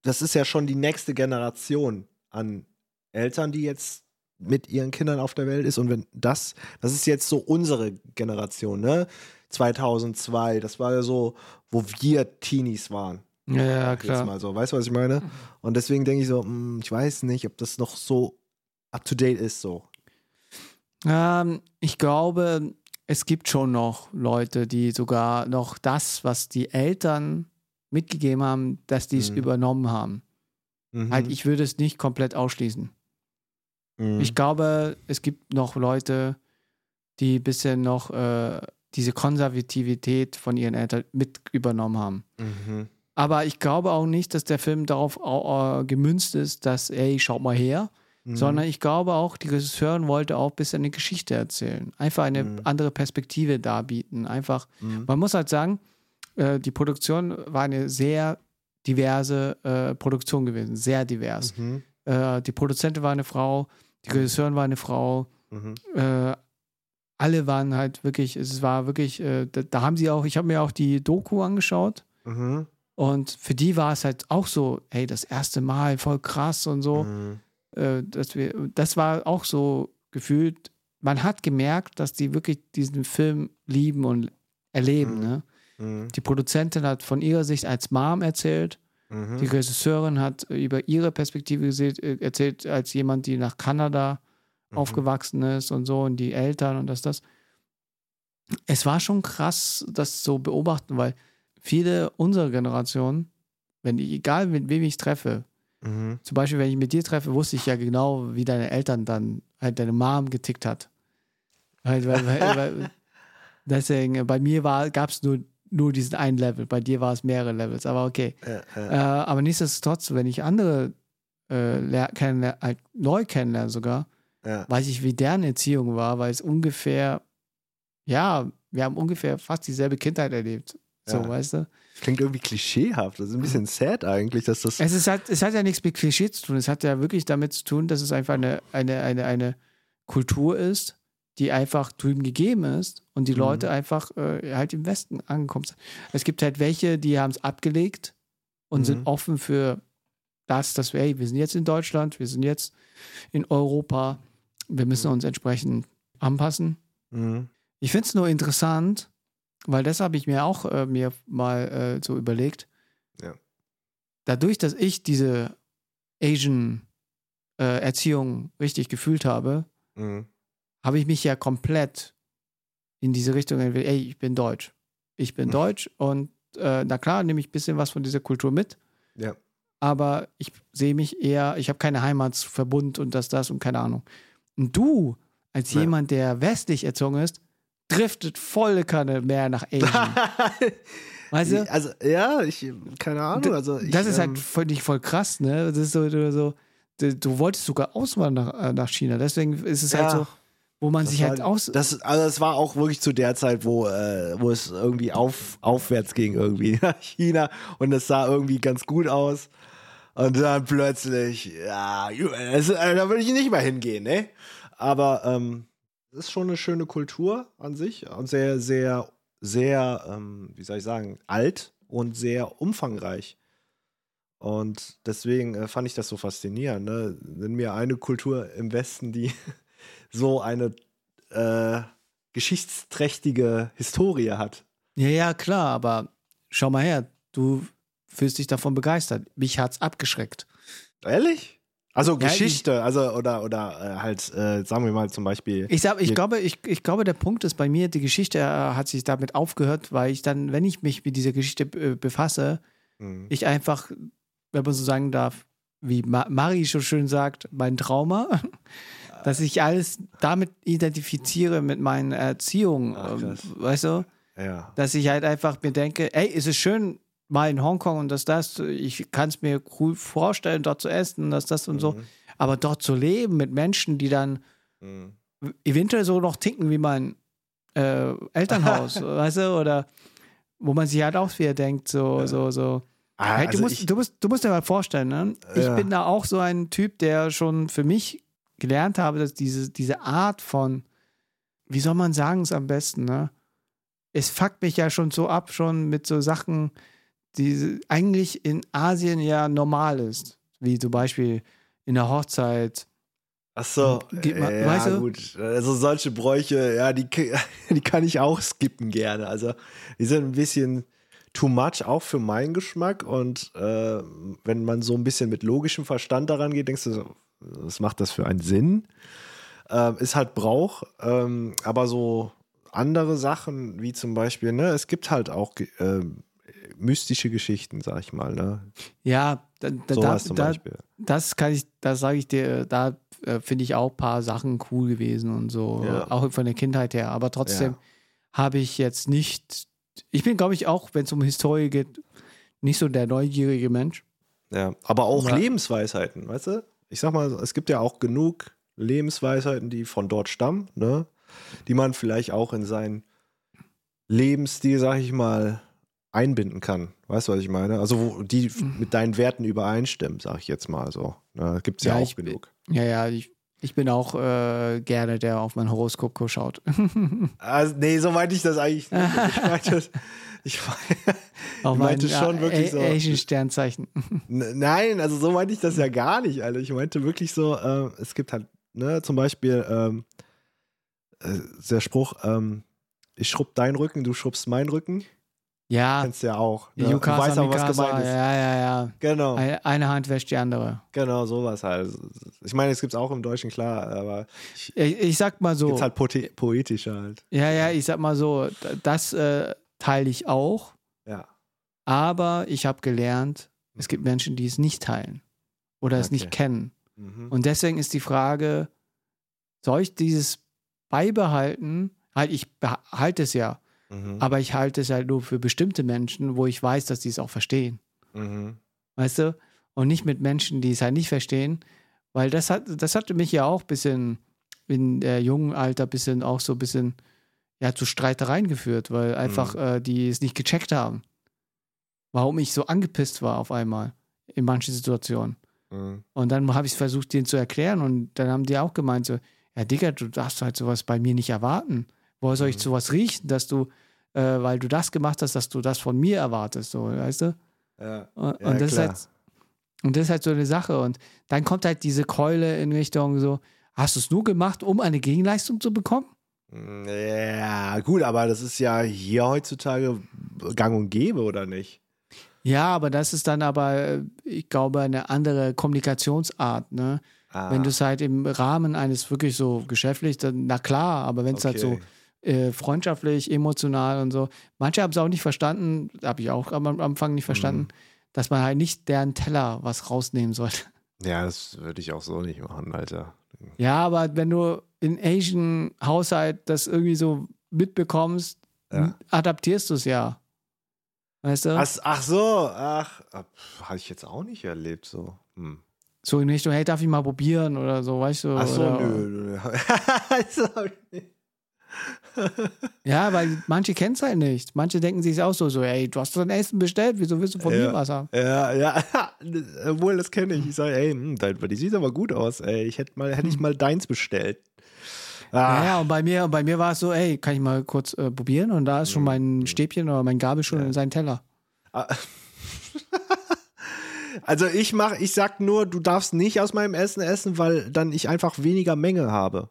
das ist ja schon die nächste Generation an Eltern, die jetzt mit ihren Kindern auf der Welt ist. Und wenn das, das ist jetzt so unsere Generation, ne? 2002, das war ja so, wo wir Teenies waren.
Ja, ja,
Jetzt
klar.
mal so, weißt du, was ich meine? Und deswegen denke ich so, hm, ich weiß nicht, ob das noch so up to date ist, so.
Ähm, ich glaube, es gibt schon noch Leute, die sogar noch das, was die Eltern mitgegeben haben, dass die es
Mhm.
übernommen haben.
Mhm.
Halt, ich würde es nicht komplett ausschließen.
Mhm.
Ich glaube, es gibt noch Leute, die ein bisschen noch äh, diese Konservativität von ihren Eltern mit übernommen haben.
Mhm.
Aber ich glaube auch nicht, dass der Film darauf au- gemünzt ist, dass, ey, schaut mal her,
Mhm.
sondern ich glaube auch, die Regisseurin wollte auch ein bisschen eine Geschichte erzählen. Einfach eine
Mhm.
andere Perspektive darbieten. Einfach,
Mhm.
man muss halt sagen, äh, die Produktion war eine sehr diverse äh, Produktion gewesen, sehr divers.
Mhm.
Äh, die Produzentin war eine Frau, die Regisseurin war eine Frau,
Mhm.
äh, alle waren halt wirklich, es war wirklich, äh, da, da haben sie auch, ich habe mir auch die Doku angeschaut
Mhm.
und für die war es halt auch so, hey, das erste Mal, voll krass und so.
Mhm.
Äh, dass wir, das war auch so gefühlt, man hat gemerkt, dass die wirklich diesen Film lieben und erleben.
Mhm.
Ne?
Mhm.
Die Produzentin hat von ihrer Sicht als Mom erzählt,
Mhm.
die Regisseurin hat über ihre Perspektive äh, erzählt, als jemand, die nach Kanada
Mhm.
aufgewachsen ist und so und die Eltern und das, das. Es war schon krass, das zu beobachten, weil viele unserer Generation, wenn ich, egal mit wem ich treffe,
Mhm.
zum Beispiel, wenn ich mit dir treffe, wusste ich ja genau, wie deine Eltern dann, halt deine Mom getickt hat. Weil, weil, weil, deswegen, bei mir gab es nur, nur diesen einen Level, bei dir war es mehrere Levels, aber okay.
Ja, ja.
Äh, aber nichtsdestotrotz, wenn ich andere äh, kennenler- halt neu kennenlerne sogar,
ja.
weiß ich, wie deren Erziehung war, weil es ungefähr, ja, wir haben ungefähr fast dieselbe Kindheit erlebt. So,
Ja.
weißt du?
Klingt irgendwie klischeehaft. Das ist ein bisschen sad eigentlich, dass das.
Es, ist halt, es hat ja nichts mit Klischee zu tun. Es hat ja wirklich damit zu tun, dass es einfach eine, eine, eine, eine Kultur ist, die einfach drüben gegeben ist und die
Mhm.
Leute einfach äh, halt im Westen angekommen sind. Es gibt halt welche, die haben es abgelegt und
Mhm.
sind offen für das, dass wir, hey, wir sind jetzt in Deutschland, wir sind jetzt in Europa, wir müssen
Mhm.
uns entsprechend anpassen.
Mhm.
Ich finde es nur interessant, weil das habe ich mir auch äh, mir mal äh, so überlegt.
Ja.
Dadurch, dass ich diese Asian äh, Erziehung richtig gefühlt habe,
Mhm.
habe ich mich ja komplett in diese Richtung entwickelt. Ey, ich bin Deutsch. Ich bin
Mhm.
Deutsch und äh, na klar, nehme ich ein bisschen was von dieser Kultur mit,
Ja.
aber ich sehe mich eher, ich habe keine Heimatsverbund und das, das und keine Ahnung. Und du, als
Ja.
jemand, der westlich erzogen ist, driftet volle Kanne mehr nach Asian. weißt du?
Also, ja, ich, keine Ahnung. Also, ich,
das ist
ähm,
halt voll, nicht voll krass, ne? Das ist so, so, so du, du wolltest sogar auswandern nach, äh, nach China. Deswegen ist es halt
Ja.
so, wo man
Das
sich halt
war,
aus.
das, also es war auch wirklich zu der Zeit, wo, äh, wo es irgendwie auf, aufwärts ging, irgendwie nach China und es sah irgendwie ganz gut aus. Und dann plötzlich, ja, äh, da würde ich nicht mehr hingehen, ne? Aber ähm, ist schon eine schöne Kultur an sich und sehr, sehr, sehr, ähm, wie soll ich sagen, alt und sehr umfangreich. Und deswegen äh, fand ich das so faszinierend. Ne? Nenn mir eine Kultur im Westen, die so eine äh, geschichtsträchtige Historie hat.
Ja, ja, klar, aber schau mal her, du fühlst dich davon begeistert. Mich hat's abgeschreckt.
Ehrlich? Also
Ja,
Geschichte, also oder oder äh, halt, äh, sagen wir mal zum Beispiel.
Ich, sag, ich, glaube, ich, ich glaube, der Punkt ist bei mir, die Geschichte äh, hat sich damit aufgehört, weil ich dann, wenn ich mich mit dieser Geschichte äh, befasse,
Hm.
ich einfach, wenn man so sagen darf, wie Ma Mari so schön sagt, mein Trauma, dass ich alles damit identifiziere mit meiner Erziehung,
Ach,
ähm, weißt du?
ja.
Dass ich halt einfach mir denke, ey, ist es schön, mal in Hongkong und das, das, ich kann es mir cool vorstellen, dort zu essen, das, das und so,
Mhm.
aber dort zu leben mit Menschen, die dann
Mhm.
eventuell so noch ticken wie mein äh, Elternhaus, weißt du, oder wo man sich halt auch wieder denkt, so,
Ja.
so, so,
Ah,
Hey, du,
also
musst,
ich,
du, musst, du musst dir mal vorstellen, ne? ich
Ja.
bin da auch so ein Typ, der schon für mich gelernt habe, dass diese, diese Art von, wie soll man sagen es am besten, ne? Es fuckt mich ja schon so ab, schon mit so Sachen, die eigentlich in Asien ja normal ist. Wie zum Beispiel in der Hochzeit.
ach so,
mal-
ja
weißt du?
gut. Also solche Bräuche, ja, die, die kann ich auch skippen gerne. Also die sind ein bisschen too much, auch für meinen Geschmack. Und äh, wenn man so ein bisschen mit logischem Verstand daran geht, denkst du, was macht das für einen Sinn? Ähm, ist halt Brauch, ähm, aber so andere Sachen, wie zum Beispiel, ne, es gibt halt auch ähm, mystische Geschichten, sag ich mal, ne?
Ja, da, da, da,
zum
da,
Beispiel.
das kann ich, das sage ich dir, da äh, finde ich auch ein paar Sachen cool gewesen und so,
Ja.
auch von der Kindheit her. Aber trotzdem
Ja.
habe ich jetzt nicht, ich bin, glaube ich, auch, wenn es um Historie geht, nicht so der neugierige Mensch.
Ja, aber auch
Ja.
Lebensweisheiten, weißt du? Ich sag mal, es gibt ja auch genug Lebensweisheiten, die von dort stammen, ne? Die man vielleicht auch in seinen Lebensstil, sag ich mal, einbinden kann. Weißt du, was ich meine? Also, wo die
Mhm.
mit deinen Werten übereinstimmen, sag ich jetzt mal so. Ne? Gibt es ja,
Ja,
auch
ich-
genug.
Ja, ja, ich, ich bin auch äh, gerne der auf mein Horoskop schaut.
Also, nee, so meinte ich das eigentlich nicht. Ich meinte, ich,
auf
meinte
mein
schon wirklich so-
Asian Sternzeichen.
Nein, also so meinte ich das ja gar nicht, Alter. Ich meinte wirklich so, äh, es gibt halt, ne, zum Beispiel ähm, äh, der Spruch, ähm, ich schrubb deinen Rücken, du schrubbst meinen Rücken.
Ja,
Kennst du ja auch. Ne? Du weißt aber, was
Mikasa,
gemeint ist.
ja, ja, ja.
Genau,
Eine, Hand wäscht die andere.
genau, sowas halt. Ich meine, es gibt es auch im Deutschen, klar, aber ich,
Ich, ich sag mal so,
gibt's halt pote- poetischer halt.
ja, ja, ich sag mal so, das äh, teile ich auch,
Ja.
aber ich habe gelernt, es gibt Menschen, die es nicht teilen oder es
Okay.
nicht kennen.
Mhm.
Und deswegen ist die Frage, soll ich dieses beibehalten? Halt, ich behalte es ja,
Mhm.
aber ich halte es halt nur für bestimmte Menschen, wo ich weiß, dass die es auch verstehen.
Mhm.
Weißt du? Und nicht mit Menschen, die es halt nicht verstehen, weil das hat, das hatte mich ja auch ein bisschen in der jungen Alter bisschen auch so ein bisschen ja zu Streitereien geführt, weil einfach
Mhm.
äh, die es nicht gecheckt haben. Warum ich so angepisst war auf einmal in manchen Situationen.
Mhm.
Und dann habe ich versucht, denen zu erklären und dann haben die auch gemeint so, ja Digga, du darfst halt sowas bei mir nicht erwarten. Woher soll ich
Mhm.
sowas riechen, dass du, äh, weil du das gemacht hast, dass du das von mir erwartest, so, weißt du?
Ja.
Und,
Ja,
und, das halt, und das ist halt so eine Sache. Und dann kommt halt diese Keule in Richtung so, hast du es nur gemacht, um eine Gegenleistung zu bekommen?
Ja, gut, aber das ist ja hier heutzutage gang und gäbe, oder nicht?
Ja, aber das ist dann aber, äh, ich glaube, eine andere Kommunikationsart, ne?
Ah,
Wenn du es halt im Rahmen eines wirklich so geschäftlich, dann, na klar, aber wenn es halt so
okay.
Äh, freundschaftlich, emotional und so. Manche haben es auch nicht verstanden, habe ich auch am Anfang nicht verstanden,
Mhm.
dass man halt nicht deren Teller was rausnehmen sollte.
Ja, das würde ich auch so nicht machen, Alter.
Ja, aber wenn du in Asian Haushalt das irgendwie so mitbekommst,
Ja.
adaptierst du es ja. Weißt du?
Ach, ach so, ach, habe ich jetzt auch nicht erlebt, so. Hm.
so in Richtung, hey, darf ich mal probieren oder so, weißt du?
Ach so,
oder,
nö, nö.
Ja, weil manche kennen es halt nicht. Manche denken sich auch so, so, ey, du hast dein Essen bestellt, wieso willst du von
Ja.
mir was haben?
ja, ja, obwohl, das kenne ich. Ich sage, ey, hm, dein, die sieht aber gut aus, ey. Ich hätte mal, hätte ich mal deins bestellt. Ah,
Ja, ja, und bei mir, bei mir war es so, ey, kann ich mal kurz äh, probieren? Und da ist schon mein Stäbchen oder mein Gabel schon in seinen Teller.
Ah. Also ich mach, ich sag nur, du darfst nicht aus meinem Essen essen, weil dann ich einfach weniger Menge habe.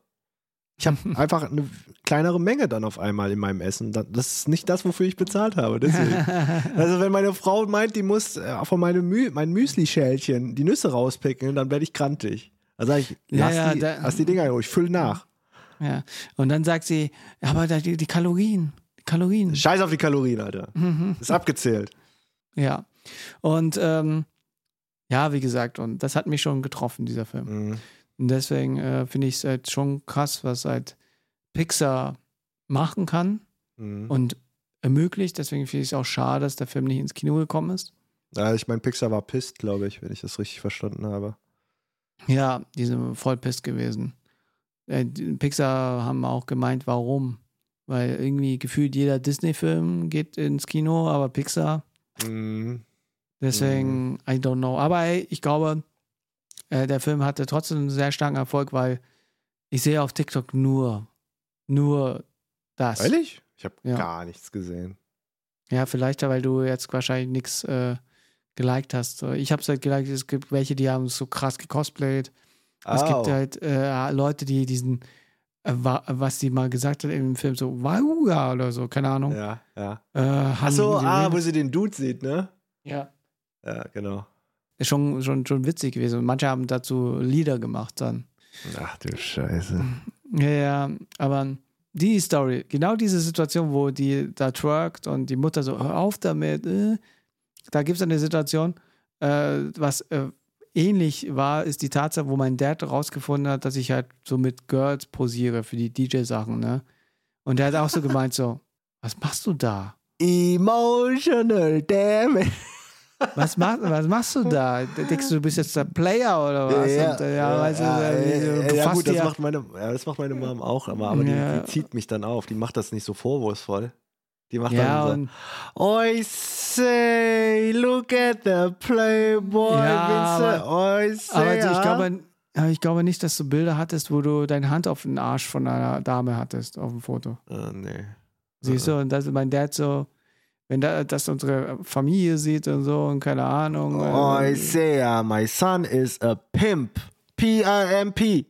Ich habe einfach eine kleinere Menge dann auf einmal in meinem Essen. Da- Das ist nicht das, wofür ich bezahlt habe. Deswegen. Also wenn meine Frau meint, die muss äh, von meinem Mü mein Müsli-Schälchen die Nüsse rauspicken, dann werde ich krantig. Dann sage ich,
Ja,
lass,
ja,
die,
da-
lass die Dinger ruhig, füll nach.
Ja. Und dann sagt sie, ja, aber die, die Kalorien, die Kalorien.
Scheiß auf die Kalorien, Alter.
Mhm.
Ist abgezählt.
Ja. Und ähm, ja, wie gesagt, und das hat mich schon getroffen, dieser Film.
Mhm.
Und deswegen äh, finde ich es halt schon krass, was halt Pixar machen kann
Mhm.
und ermöglicht. Deswegen finde ich es auch schade, dass der Film nicht ins Kino gekommen ist.
Ja, ich meine, Pixar war pisst, glaube ich, wenn ich das richtig verstanden habe.
Ja, die sind voll pisst gewesen. Äh, Pixar haben auch gemeint, warum. Weil irgendwie gefühlt jeder Disney-Film geht ins Kino, aber Pixar,
Mhm.
Deswegen, I don't know. Aber ey, ich glaube, äh, der Film hatte trotzdem einen sehr starken Erfolg, weil ich sehe auf TikTok nur, nur das.
Ehrlich? Ich habe
Ja.
gar nichts gesehen.
Ja, vielleicht, weil du jetzt wahrscheinlich nichts äh, geliked hast. So, Ich habe es halt geliked, es gibt welche, die haben es so krass gecosplayt. Es
Au.
gibt halt äh, Leute, die diesen, äh, wa- was sie mal gesagt hat im Film, so Wauga oder so, keine Ahnung.
Ja, ja.
Äh,
Achso, ah, wo sie den Dude sieht, ne?
ja.
Ja, genau.
Ist schon, schon, schon witzig gewesen. Manche haben dazu Lieder gemacht dann.
Ach du Scheiße.
Ja, ja, aber die Story, genau diese Situation, wo die da twerkt und die Mutter so, hör auf damit, äh, da gibt es eine Situation, äh, was äh, ähnlich war, ist die Tatsache, wo mein Dad rausgefunden hat, dass ich halt so mit Girls posiere für die DJ-Sachen, ne? Und der hat auch so gemeint, so, was machst du da?
Emotional damage.
Was, mach, was machst du da? Denkst du, du bist jetzt der Player oder was? und, ja, weißt du,
ja, ja,
du
ja,
fasst
gut, das macht, meine, ja, das macht meine Mom auch immer, aber die, die zieht mich dann auf. Die macht das nicht so vorwurfsvoll. Die macht dann so, Oi say, look at the Playboy,
Ja,
Vincent. Oi say,
Aber ich
ah.
glaube, aber ich glaube nicht, dass du Bilder hattest, wo du deine Hand auf den Arsch von einer Dame hattest auf dem Foto.
Äh, nee.
Siehst du? Und das mein Dad so, wenn da, das unsere Familie sieht und so und keine Ahnung.
Oi
äh,
say, ah, my son is a pimp. P-I-M-P.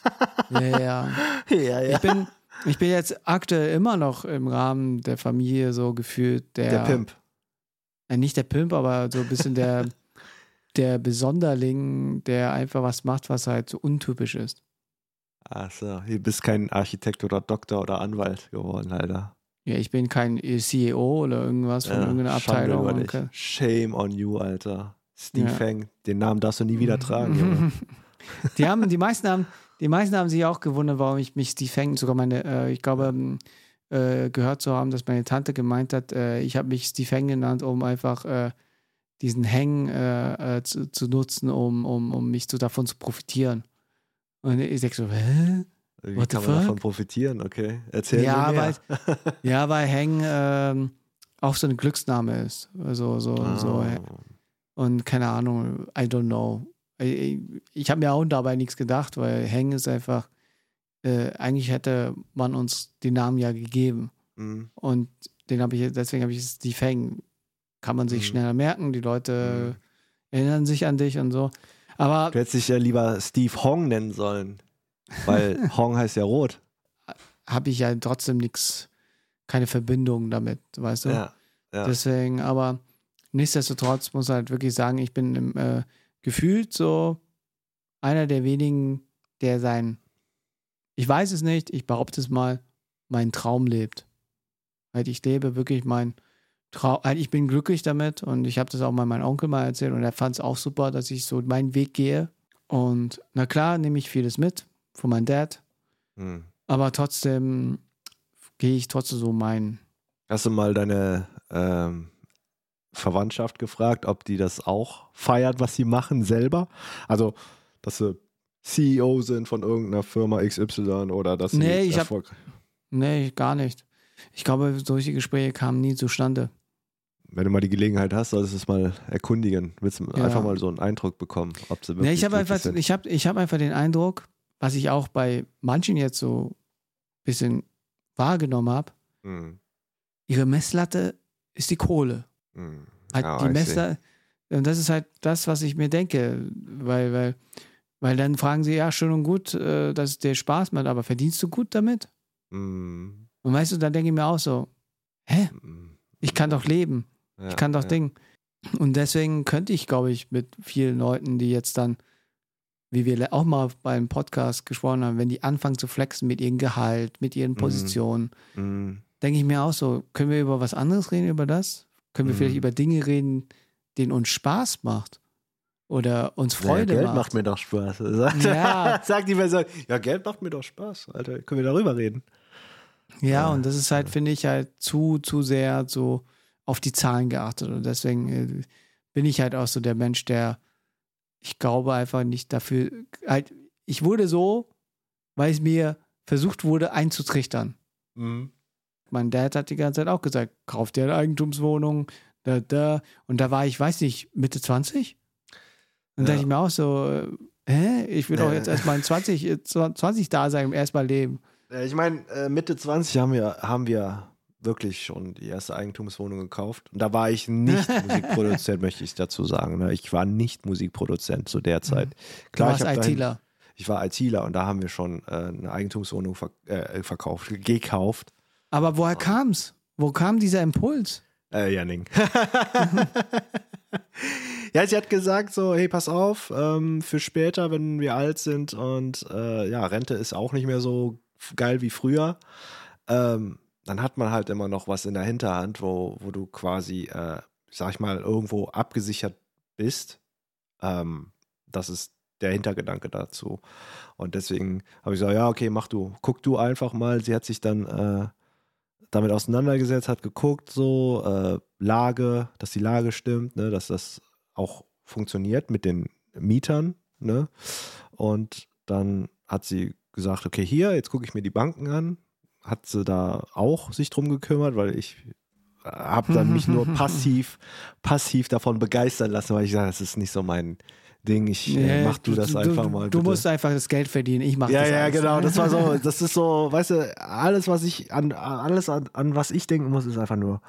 ja, ja.
ja, ja.
Ich bin, ich bin jetzt aktuell immer noch im Rahmen der Familie so gefühlt der,
Der Pimp.
Äh, nicht der Pimp, aber so ein bisschen der, der Besonderling, der einfach was macht, was halt so untypisch ist.
Ach so, du bist kein Architekt oder Doktor oder Anwalt geworden, Alter.
Ja, ich bin kein CEO oder irgendwas von
Ja,
irgendeiner Abteilung.
Shame on you, Alter. Steve
Ja.
Fang, den Namen darfst du nie wieder tragen.
Die haben, die meisten haben, die meisten haben sich auch gewundert, warum ich mich Steve Hang, sogar meine, äh, ich glaube, ähm, äh, gehört zu haben, dass meine Tante gemeint hat, äh, ich habe mich Steve Hang genannt, um einfach äh, diesen Hang äh, äh, zu, zu nutzen, um, um, um mich so davon zu profitieren. Und ich sag so, hä?
Wie
What
kann man davon
fuck?
profitieren? Okay, erzähl
Ja,
mir mehr.
Ja, weil Hang ähm, auch so ein Glücksname ist. Also so, so,
Oh.
Und keine Ahnung, I don't know. Ich, ich habe mir auch dabei nichts gedacht, weil Hang ist einfach, äh, eigentlich hätte man uns den Namen ja gegeben.
Mhm.
Und den habe ich, deswegen habe ich es die Fang. Kann man sich
Mhm.
schneller merken, die Leute erinnern sich an dich und so. Aber
Du hättest dich ja lieber Steve Hong nennen sollen. Weil Hong heißt ja rot.
habe ich ja trotzdem nichts, keine Verbindung damit, weißt du?
Ja. ja.
Deswegen, aber nichtsdestotrotz muss halt wirklich sagen, ich bin im, äh, gefühlt so einer der wenigen, der sein, ich weiß es nicht, ich behaupte es mal, meinen Traum lebt. Halt, ich lebe wirklich mein Traum, halt, ich bin glücklich damit und ich habe das auch mal meinem Onkel mal erzählt und er fand es auch super, dass ich so meinen Weg gehe. Und na klar, nehme ich vieles mit von meinem Dad,
Hm.
aber trotzdem gehe ich trotzdem so meinen
Hast du mal deine ähm, Verwandtschaft gefragt, ob die das auch feiert, was sie machen selber? Also, dass sie CEO sind von irgendeiner Firma XY oder dass sie
Nee, ich hab-
Erfolg.
Nee, gar nicht. Ich glaube, solche Gespräche kamen nie zustande.
Wenn du mal die Gelegenheit hast, solltest du es mal erkundigen. Willst du
Ja.
einfach mal so einen Eindruck bekommen, ob sie wirklich
Nee, ich habe einfach,
sind.
ich hab, ich hab einfach den Eindruck, was ich auch bei manchen jetzt so ein bisschen wahrgenommen habe,
Hm.
ihre Messlatte ist die Kohle.
Hm.
Halt
Ja,
die. Messlatte. Und das ist halt das, was ich mir denke. Weil, weil, weil dann fragen sie, ja, schön und gut, äh, dass es dir Spaß macht, aber verdienst du gut damit?
Hm.
Und weißt du, dann denke ich mir auch so, hä?
Hm.
Ich kann doch leben.
Ja,
Ich kann doch
ja.
Ding. Und deswegen könnte ich, glaube ich, mit vielen Leuten, die jetzt dann, wie wir auch mal beim Podcast gesprochen haben, wenn die anfangen zu flexen mit ihrem Gehalt, mit ihren
Mhm.
Positionen,
Hm.
denke ich mir auch so, können wir über was anderes reden, über das? Können wir
Mhm.
vielleicht über Dinge reden, denen uns Spaß macht? Oder uns Freude
Geld
macht?
macht mir doch Spaß. Sagt,
Ja.
sagt die Person, ja, Geld macht mir doch Spaß. Alter, können wir darüber reden?
Ja,
Ja.
und das ist halt, finde ich, halt zu, zu sehr so auf die Zahlen geachtet. Und deswegen äh, bin ich halt auch so der Mensch, der, ich glaube einfach nicht dafür, halt, ich wurde so, weil es mir versucht wurde einzutrichtern.
Mhm.
Mein Dad hat die ganze Zeit auch gesagt, kauf dir eine Eigentumswohnung, da, da. Und da war ich, weiß nicht, Mitte 20? Und
Ja.
dachte ich mir auch so, äh, hä? Ich will doch
Ja.
jetzt erstmal in 20, äh, 20 da sein, erstmal leben.
Äh, Ich meine, äh, Mitte 20 haben wir, haben wir wirklich schon die erste Eigentumswohnung gekauft. Und da war ich nicht Musikproduzent, möchte ich dazu sagen. ne? Ich war nicht Musikproduzent zu der Zeit.
Mhm. Du
Klar,
warst
ich, hab dahin-
ITler.
ich war ITler und da haben wir schon äh, eine Eigentumswohnung ver äh, verkauft, gekauft.
Aber woher kam's? Wo kam dieser Impuls?
Äh, Janning. ja, sie hat gesagt so, hey, pass auf, ähm, für später, wenn wir alt sind und äh, ja, Rente ist auch nicht mehr so geil wie früher, ähm, dann hat man halt immer noch was in der Hinterhand, wo, wo du quasi, äh, sag ich mal, irgendwo abgesichert bist. Ähm, das ist der Hintergedanke dazu. Und deswegen habe ich gesagt, ja, okay, mach du, guck du einfach mal. Sie hat sich dann äh, damit auseinandergesetzt, hat geguckt, so äh, Lage, dass die Lage stimmt, ne, dass das auch funktioniert mit den Mietern, ne? Und dann hat sie gesagt, okay, hier, jetzt gucke ich mir die Banken an. Hat sie da auch sich drum gekümmert, weil ich habe dann mich nur passiv, passiv davon begeistern lassen, weil ich sage, das ist nicht so mein Ding. Ich äh,
Nee,
mach du das einfach mal.
Du
bitte.
musst einfach das Geld verdienen. Ich mach
Ja,
das
ja,
alles.
genau. Das war so, das ist so, weißt du, alles, was ich an, alles an, an was ich denken muss, ist einfach nur,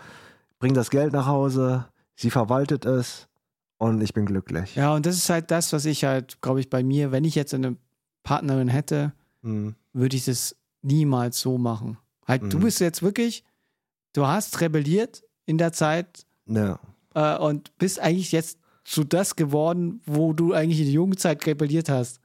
bring das Geld nach Hause, sie verwaltet es und ich bin glücklich.
Ja, und das ist halt das, was ich halt, glaube ich, bei mir, wenn ich jetzt eine Partnerin hätte,
Hm.
würde ich das niemals so machen. Halt, du
Mhm.
bist jetzt wirklich, du hast rebelliert in der Zeit
Ja.
äh, und bist eigentlich jetzt zu das geworden, wo du eigentlich in der Jugendzeit rebelliert hast.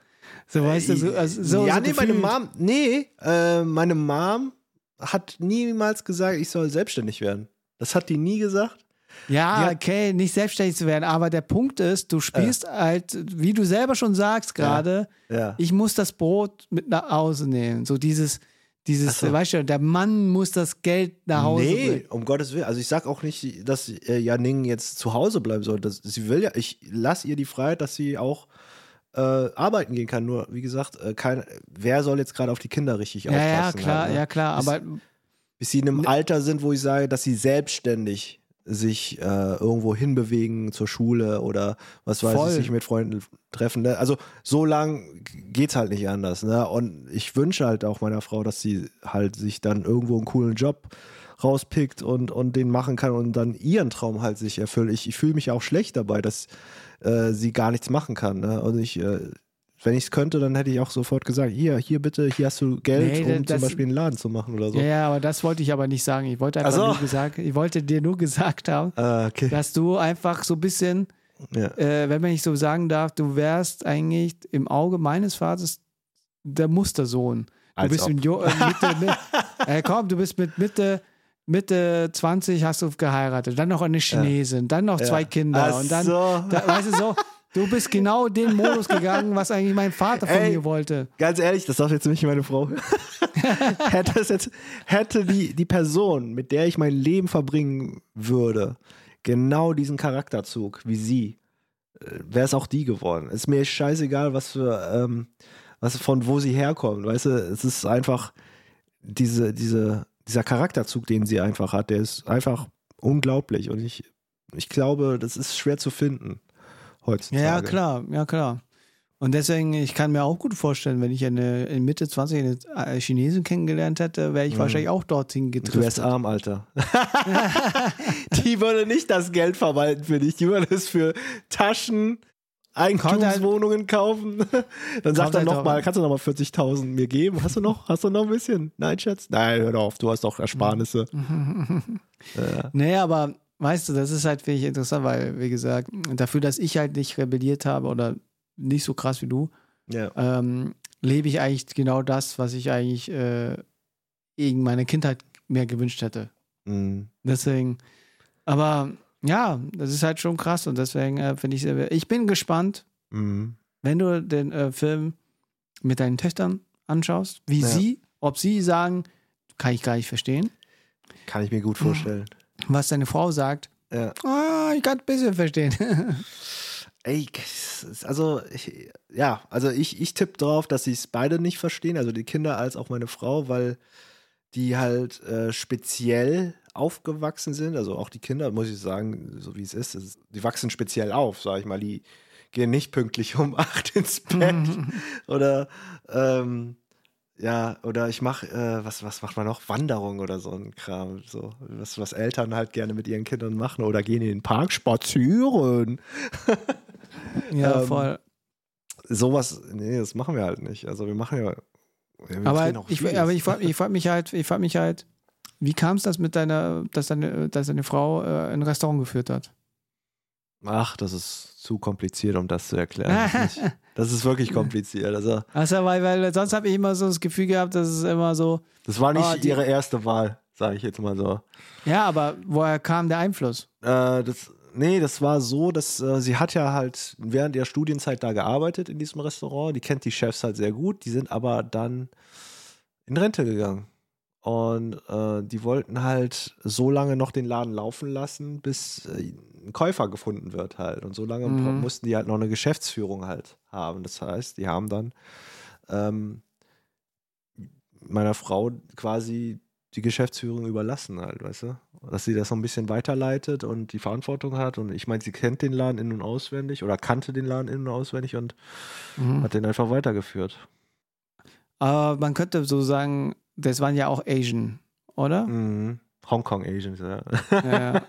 So, weißt du, so, also, so
ja,
so
nee, meine. Mom, nee, äh, meine Mom hat niemals gesagt, ich soll selbstständig werden. Das hat die nie gesagt.
Ja, okay, nicht selbstständig zu werden, aber der Punkt ist, du spielst halt, wie du selber schon sagst gerade,
Ja.
ich muss das Brot mit nach Hause nehmen. So dieses, dieses,
so.
weißt du, der Mann muss das Geld nach Hause
Nee,
bringen.
um Gottes Willen. Also ich sag auch nicht, dass äh, Janning jetzt zu Hause bleiben soll. Das, sie will ja, ich lasse ihr die Freiheit, dass sie auch äh, arbeiten gehen kann. Nur, wie gesagt, äh, kein, wer soll jetzt gerade auf die Kinder richtig
Ja, ja,
aufpassen?
klar,
halt, ne?
ja, klar,
Bis-
aber
Bis sie in einem Alter sind, wo ich sage, dass sie selbstständig sich äh, irgendwo hinbewegen zur Schule oder was weiß
Voll.
ich, sich mit Freunden treffen. Ne? Also so lang geht's halt nicht anders. Ne? Und ich wünsche halt auch meiner Frau, dass sie halt sich dann irgendwo einen coolen Job rauspickt und, und den machen kann und dann ihren Traum halt sich erfüllt. Ich, ich fühle mich auch schlecht dabei, dass äh, sie gar nichts machen kann. Ne? Und ich, äh, wenn ich es könnte, dann hätte ich auch sofort gesagt, hier, hier bitte, hier hast du Geld,
Nee,
um
das-
zum Beispiel einen Laden zu machen oder so.
ja, ja, aber das wollte ich aber nicht sagen. Ich wollte einfach
Ach so.
nur gesagt, ich wollte dir nur gesagt haben,
Ah, okay.
dass du einfach so ein bisschen,
Ja.
äh, wenn man nicht so sagen darf, du wärst eigentlich im Auge meines Vaters der Mustersohn. Du
Als
bist
ob.
in Jo- äh, Mitte, mit, äh, komm, du bist mit Mitte, Mitte 20 hast du geheiratet, dann noch eine Chinesin, dann noch zwei
Ja.
Kinder
Ach
und dann,
so.
da, weißt du so, du bist genau den Modus gegangen, was eigentlich mein Vater von
Ey.
mir wollte.
Ganz ehrlich, das sagt jetzt nicht meine Frau. hätte jetzt, hätte die, die Person, mit der ich mein Leben verbringen würde, genau diesen Charakterzug wie sie, wäre es auch die geworden. Ist mir scheißegal, was für, ähm, was von wo sie herkommt. Weißt du, es ist einfach diese, diese, dieser Charakterzug, den sie einfach hat, der ist einfach unglaublich. Und ich, ich glaube, das ist schwer zu finden heutzutage.
Ja, ja, klar, ja, klar. Und deswegen, ich kann mir auch gut vorstellen, wenn ich eine in Mitte 20 eine äh, Chinesin kennengelernt hätte, wäre ich wahrscheinlich auch dorthin
Mhm. Du wärst
getrifft.
arm, Alter. die würde nicht das Geld verwalten für dich. Die würde es für Taschen, Eigentumswohnungen kaufen. Dann sagt er
halt
nochmal,
drauf.
kannst du nochmal 40.000 mir geben? Hast du noch? Hast du noch ein bisschen? Nein, Schatz? Nein, hör auf, du hast doch Ersparnisse.
Nee, aber weißt du, das ist halt wirklich interessant, weil, wie gesagt, dafür, dass ich halt nicht rebelliert habe oder nicht so krass wie du,
Ja.
ähm, lebe ich eigentlich genau das, was ich eigentlich äh, in meiner Kindheit mehr gewünscht hätte.
Mhm.
Deswegen, aber ja, das ist halt schon krass und deswegen äh, finde ich, sehr- ich bin gespannt,
Mhm.
wenn du den äh, Film mit deinen Töchtern anschaust, wie
Ja.
sie, ob sie sagen, kann ich gar nicht verstehen,
Kann ich mir gut vorstellen.
Was deine Frau sagt,
Ja.
ah, ich kann ein bisschen verstehen.
Ey, also ich, ja, also ich, ich tippe drauf, dass sie es beide nicht verstehen, also die Kinder als auch meine Frau, weil die halt äh, speziell aufgewachsen sind, also auch die Kinder, muss ich sagen, so wie es ist, die wachsen speziell auf, sag ich mal, die gehen nicht pünktlich um acht ins Bett oder ähm, ja, oder ich mache, äh, was, was macht man noch? Wanderung oder so ein Kram. So, was, was Eltern halt gerne mit ihren Kindern machen oder gehen in den Park spazieren.
Ja,
Ähm,
voll.
Sowas, nee, das machen wir halt nicht. Also wir machen ja. wir
Aber
auch
ich, aber ich, frag- ich frage mich halt, ich frag mich halt, wie kam es das mit deiner, dass deine, dass deine Frau äh, ein Restaurant geführt hat?
Ach, das ist zu kompliziert, um das zu erklären. Das ist, nicht, das ist wirklich kompliziert. Also,
Also, weil, weil sonst habe ich immer so das Gefühl gehabt, dass es immer so,
das war nicht
Oh, die-
ihre erste Wahl, sage ich jetzt mal so.
ja, aber woher kam der Einfluss?
Äh, das, nee, das war so, dass äh, sie hat ja halt während der Studienzeit da gearbeitet in diesem Restaurant. Die kennt die Chefs halt sehr gut. Die sind aber dann in Rente gegangen. Und äh, die wollten halt so lange noch den Laden laufen lassen, bis äh, ein Käufer gefunden wird halt. Und so lange
Mhm.
mussten die halt noch eine Geschäftsführung halt haben. Das heißt, die haben dann ähm, meiner Frau quasi die Geschäftsführung überlassen halt, weißt du? Dass sie das so ein bisschen weiterleitet und die Verantwortung hat. Und ich meine, sie kennt den Laden in- und auswendig oder kannte den Laden in- und auswendig und
Mhm.
hat den einfach weitergeführt.
Aber man könnte so sagen, das waren ja auch Asian, oder?
Mhm. Hongkong Asians, ja.
Ja,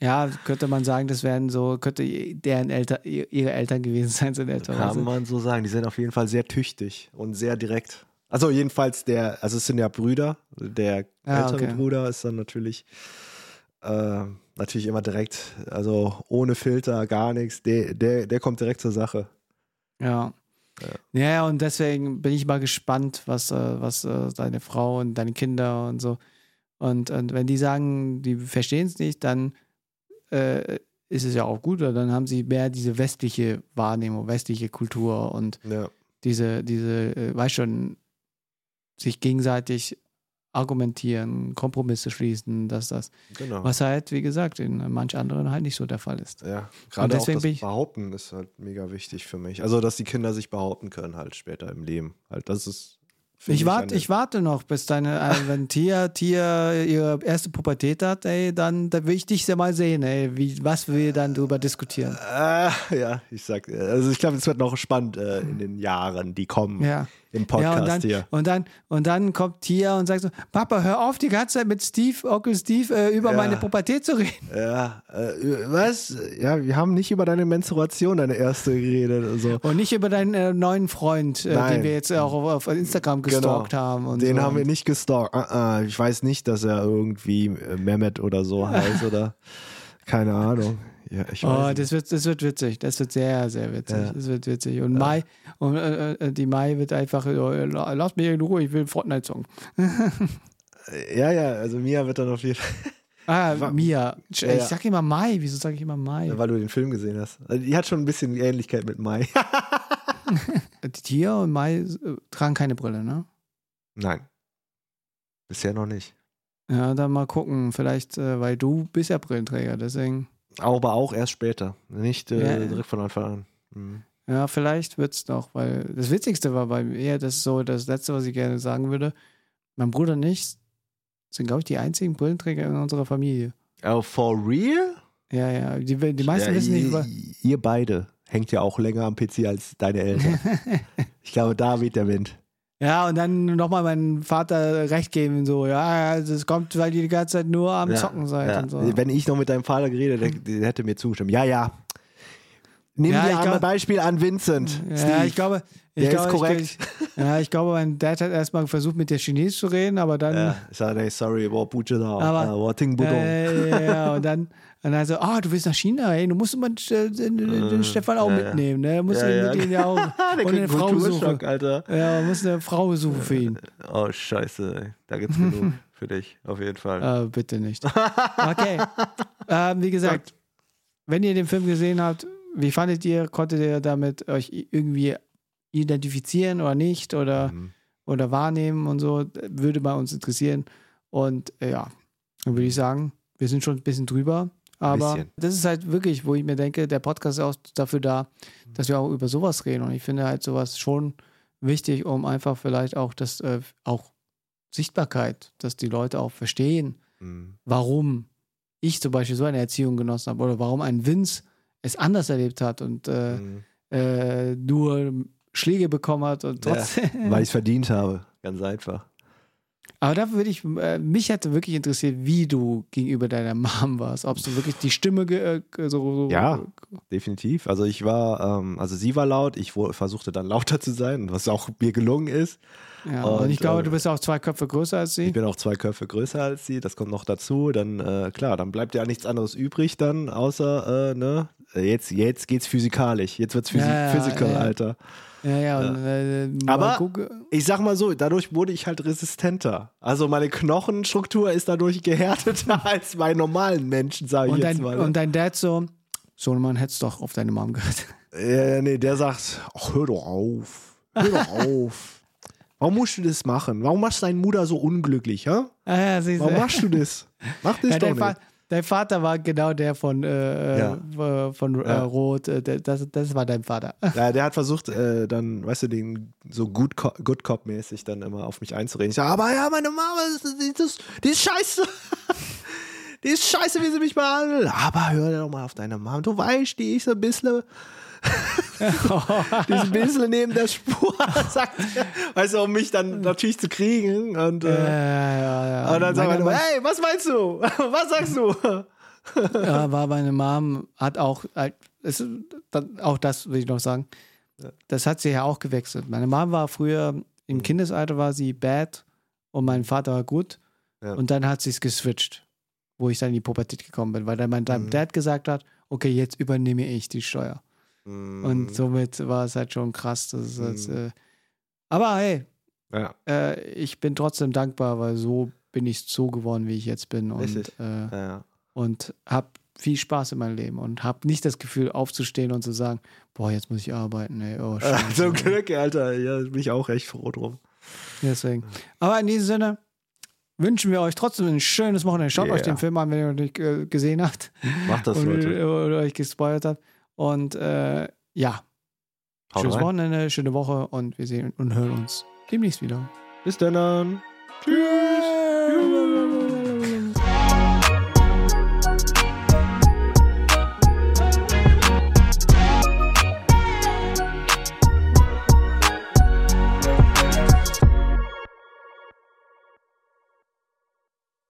ja, könnte man sagen, das wären so, könnte deren Eltern, ihre Eltern gewesen sein, so in etwa.
Kann man so sagen. Die sind auf jeden Fall sehr tüchtig und sehr direkt. Also jedenfalls der, also es sind ja Brüder. Der
Ah,
ältere
okay.
Bruder ist dann natürlich äh, natürlich immer direkt, also ohne Filter, gar nichts. Der, der, der kommt direkt zur Sache.
Ja. Ja. Ja, und deswegen bin ich mal gespannt, was, äh, was äh, deine Frau und deine Kinder und so. Und, und wenn die sagen, die verstehen es nicht, dann äh, ist es ja auch gut, oder dann haben sie mehr diese westliche Wahrnehmung, westliche Kultur und
Ja.
diese, diese, äh, weißt schon, sich gegenseitig argumentieren, Kompromisse schließen, dass das,
Genau.
was halt, wie gesagt, in manch anderen halt nicht so der Fall ist.
Ja, gerade auch das Behaupten ist halt mega wichtig für mich. Also, dass die Kinder sich behaupten können halt später im Leben. Halt, das ist.
Ich warte, ich warte noch, bis deine, äh, wenn Tia, Tia ihre erste Pubertät hat, ey, dann, dann will ich dich ja mal sehen, ey, wie, was wir dann drüber diskutieren.
Äh, ja, ich sag, also ich glaube, es wird noch spannend äh, in den Jahren, die kommen
Ja.
Im
Ja,
Podcast
und dann,
hier.
und dann, und dann kommt Tia und sagt so, Papa, hör auf, die ganze Zeit mit Steve, Onkel Steve, äh, über
Ja.
meine Pubertät zu reden.
Ja, äh, was? Ja, wir haben nicht über deine Menstruation, deine erste geredet. Also.
Und nicht über deinen äh, neuen Freund, äh, den wir jetzt auch auf, auf Instagram gestalkt
Genau.
haben. Und
Den
so.
haben wir nicht gestalkt. Ah, ah, ich weiß nicht, dass er irgendwie Mehmet oder so heißt oder keine Ahnung. Ja, ich weiß
Oh, das wird, das wird witzig. Das wird sehr, sehr witzig.
Ja.
Das wird witzig. Und Mai, und äh, äh, die Mai wird einfach, äh, la- lass mich in Ruhe, ich will Fortnite-Song.
Ja, ja, also Mia wird dann auf jeden Fall,
Ah, Mia. Ich
Ja, ja.
sag immer Mai. Wieso sage ich immer Mai?
weil du den Film gesehen hast. Also die hat schon ein bisschen Ähnlichkeit mit Mai.
Tia und Mai äh, tragen keine Brille, ne?
Nein. Bisher noch nicht.
Ja, dann mal gucken. Vielleicht, äh, weil du bist ja Brillenträger, deswegen.
Aber auch erst später. Nicht äh,
Ja.
direkt von Anfang an. Mhm.
Ja, vielleicht wird's noch, weil das Witzigste war bei mir, das ist so das Letzte, was ich gerne sagen würde. Mein Bruder und ich sind, glaube ich, die einzigen Brillenträger in unserer Familie.
Oh, for real?
Ja, ja. Die, die meisten
ja,
wissen nicht, wa-
ihr beide hängt ja auch länger am PC als deine Eltern. ich glaube, da weht der Wind.
Ja, und dann nochmal meinem Vater recht geben, so, ja, also es kommt, weil ihr die ganze Zeit nur am
Ja,
Zocken seid
ja.
und so.
Wenn ich noch mit deinem Vater geredet hätte, der, hätte mir zugestimmt. Ja, ja. Nimm
Ja,
dir
glaub-
Beispiel an Vincent.
Ja,
Steve.
ich glaube, ich
Der ist
glaube,
korrekt.
Ich, ja, ich glaube, mein Dad hat erstmal versucht, mit der Chinesisch zu reden, aber dann,
Ja, ich sage, sorry, wo Buche da,
Aber-
wo Ting Budong.
äh, ja, ja, und dann, und dann so, ah, du willst nach China, ey, du musst immer den, den, den Stefan auch
ja,
mitnehmen, ne? Du musst
Ja, ja.
mit ihm ja auch, und eine Frau suchen.
Alter.
Ja, man muss eine Frau suchen für ihn.
Oh, scheiße, ey. Da gibt's genug für dich, auf jeden Fall.
Äh, bitte nicht. Okay. ähm, wie gesagt, wenn ihr den Film gesehen habt, wie fandet ihr, konntet ihr damit euch irgendwie identifizieren oder nicht oder,
Mhm.
oder wahrnehmen und so, würde bei uns interessieren. Und äh, ja, dann würde ich sagen, wir sind schon ein bisschen drüber. Aber
bisschen.
das ist halt wirklich, wo ich mir denke, der Podcast ist auch dafür da, dass wir auch über sowas reden. Und ich finde halt sowas schon wichtig, um einfach vielleicht auch das, äh, auch Sichtbarkeit, dass die Leute auch verstehen,
Mhm.
warum ich zum Beispiel so eine Erziehung genossen habe oder warum ein Vince es anders erlebt hat und äh,
Mhm.
äh, nur Schläge bekommen hat und
Ja,
trotzdem.
Weil ich es verdient habe. Ganz einfach.
Aber da würde ich, äh, mich hätte wirklich interessiert, wie du gegenüber deiner Mom warst. Ob du wirklich die Stimme äh, so, so
Ja. Definitiv. Also ich war, ähm, also sie war laut, ich versuchte dann lauter zu sein, was auch mir gelungen ist.
Ja, und,
Und,
ich glaube,
äh,
du bist auch zwei Köpfe größer als sie.
Ich bin auch zwei Köpfe größer als sie, das kommt noch dazu. Dann, äh, klar, dann bleibt ja nichts anderes übrig dann, außer, äh, ne, jetzt, jetzt geht's physikalisch. Jetzt wird's physi
Ja, ja,
physical,
ja.
Alter.
Ja, ja. Und, äh,
Aber- Ich sag mal so, dadurch wurde ich halt resistenter. Also meine Knochenstruktur ist dadurch gehärteter als bei normalen Menschen, sage ich
und,
jetzt
dein,
mal. ne?
und dein Dad so, Sohnemann, hättest doch auf deine Mom gehört.
Ja, nee, der sagt, ach, hör doch auf. Hör doch auf. Warum musst du das machen? Warum machst du deine Mutter so unglücklich, hä?
Ah, ja.
Warum machst du das? Mach das
ja,
doch nicht.
Fa dein Vater war genau der von, äh,
Ja.
äh, von äh,
Ja.
Rot. Äh, das, das war dein Vater.
Ja, der hat versucht, äh, dann, weißt du, den so Good, Co Good Cop-mäßig dann immer auf mich einzureden. Ich sage, aber ja, meine Mama, die, das, die ist scheiße. die ist scheiße, wie sie mich behandelt. Aber hör doch mal auf deine Mama. Du weißt, die ist ein bisschen. Die ist ein bisschen neben der Spur, sagt. Weißt du, um mich dann natürlich zu kriegen. Und,
Ja,
äh,
ja, ja.
und dann sagt man, hey, was meinst du? was sagst du?
ja, war meine Mom, hat auch, halt, es, dann, auch das will ich noch sagen, das hat sie ja auch gewechselt. Meine Mom war früher, im
Mhm.
Kindesalter war sie bad und mein Vater war gut.
Ja.
Und dann hat sie es geswitcht, wo ich dann in die Pubertät gekommen bin, weil dann mein
Mhm.
Dad gesagt hat, okay, jetzt übernehme ich die Steuer.
Mhm.
Und somit war es halt schon krass. Das ist jetzt,
Mhm.
äh, aber hey,
Ja,
äh, ich bin trotzdem dankbar, weil so bin ich so geworden, wie ich jetzt bin. Und, äh,
ja,
und habe viel Spaß in meinem Leben und habe nicht das Gefühl, aufzustehen und zu sagen, boah, jetzt muss ich arbeiten. Ey. Oh,
Äh,
scheiße.
Zum Glück, Alter. Ja, bin ich auch echt froh drum.
Deswegen. Aber in diesem Sinne wünschen wir euch trotzdem ein schönes Wochenende. Schaut
Yeah.
euch den Film an, wenn ihr ihn noch nicht äh, gesehen habt
Macht das,
und,
Leute.
oder euch gespoilert habt. Und äh, ja,
Haut
schönes
rein.
Wochenende, schöne Woche und wir sehen und hören uns demnächst wieder.
Bis dann. Tschüss.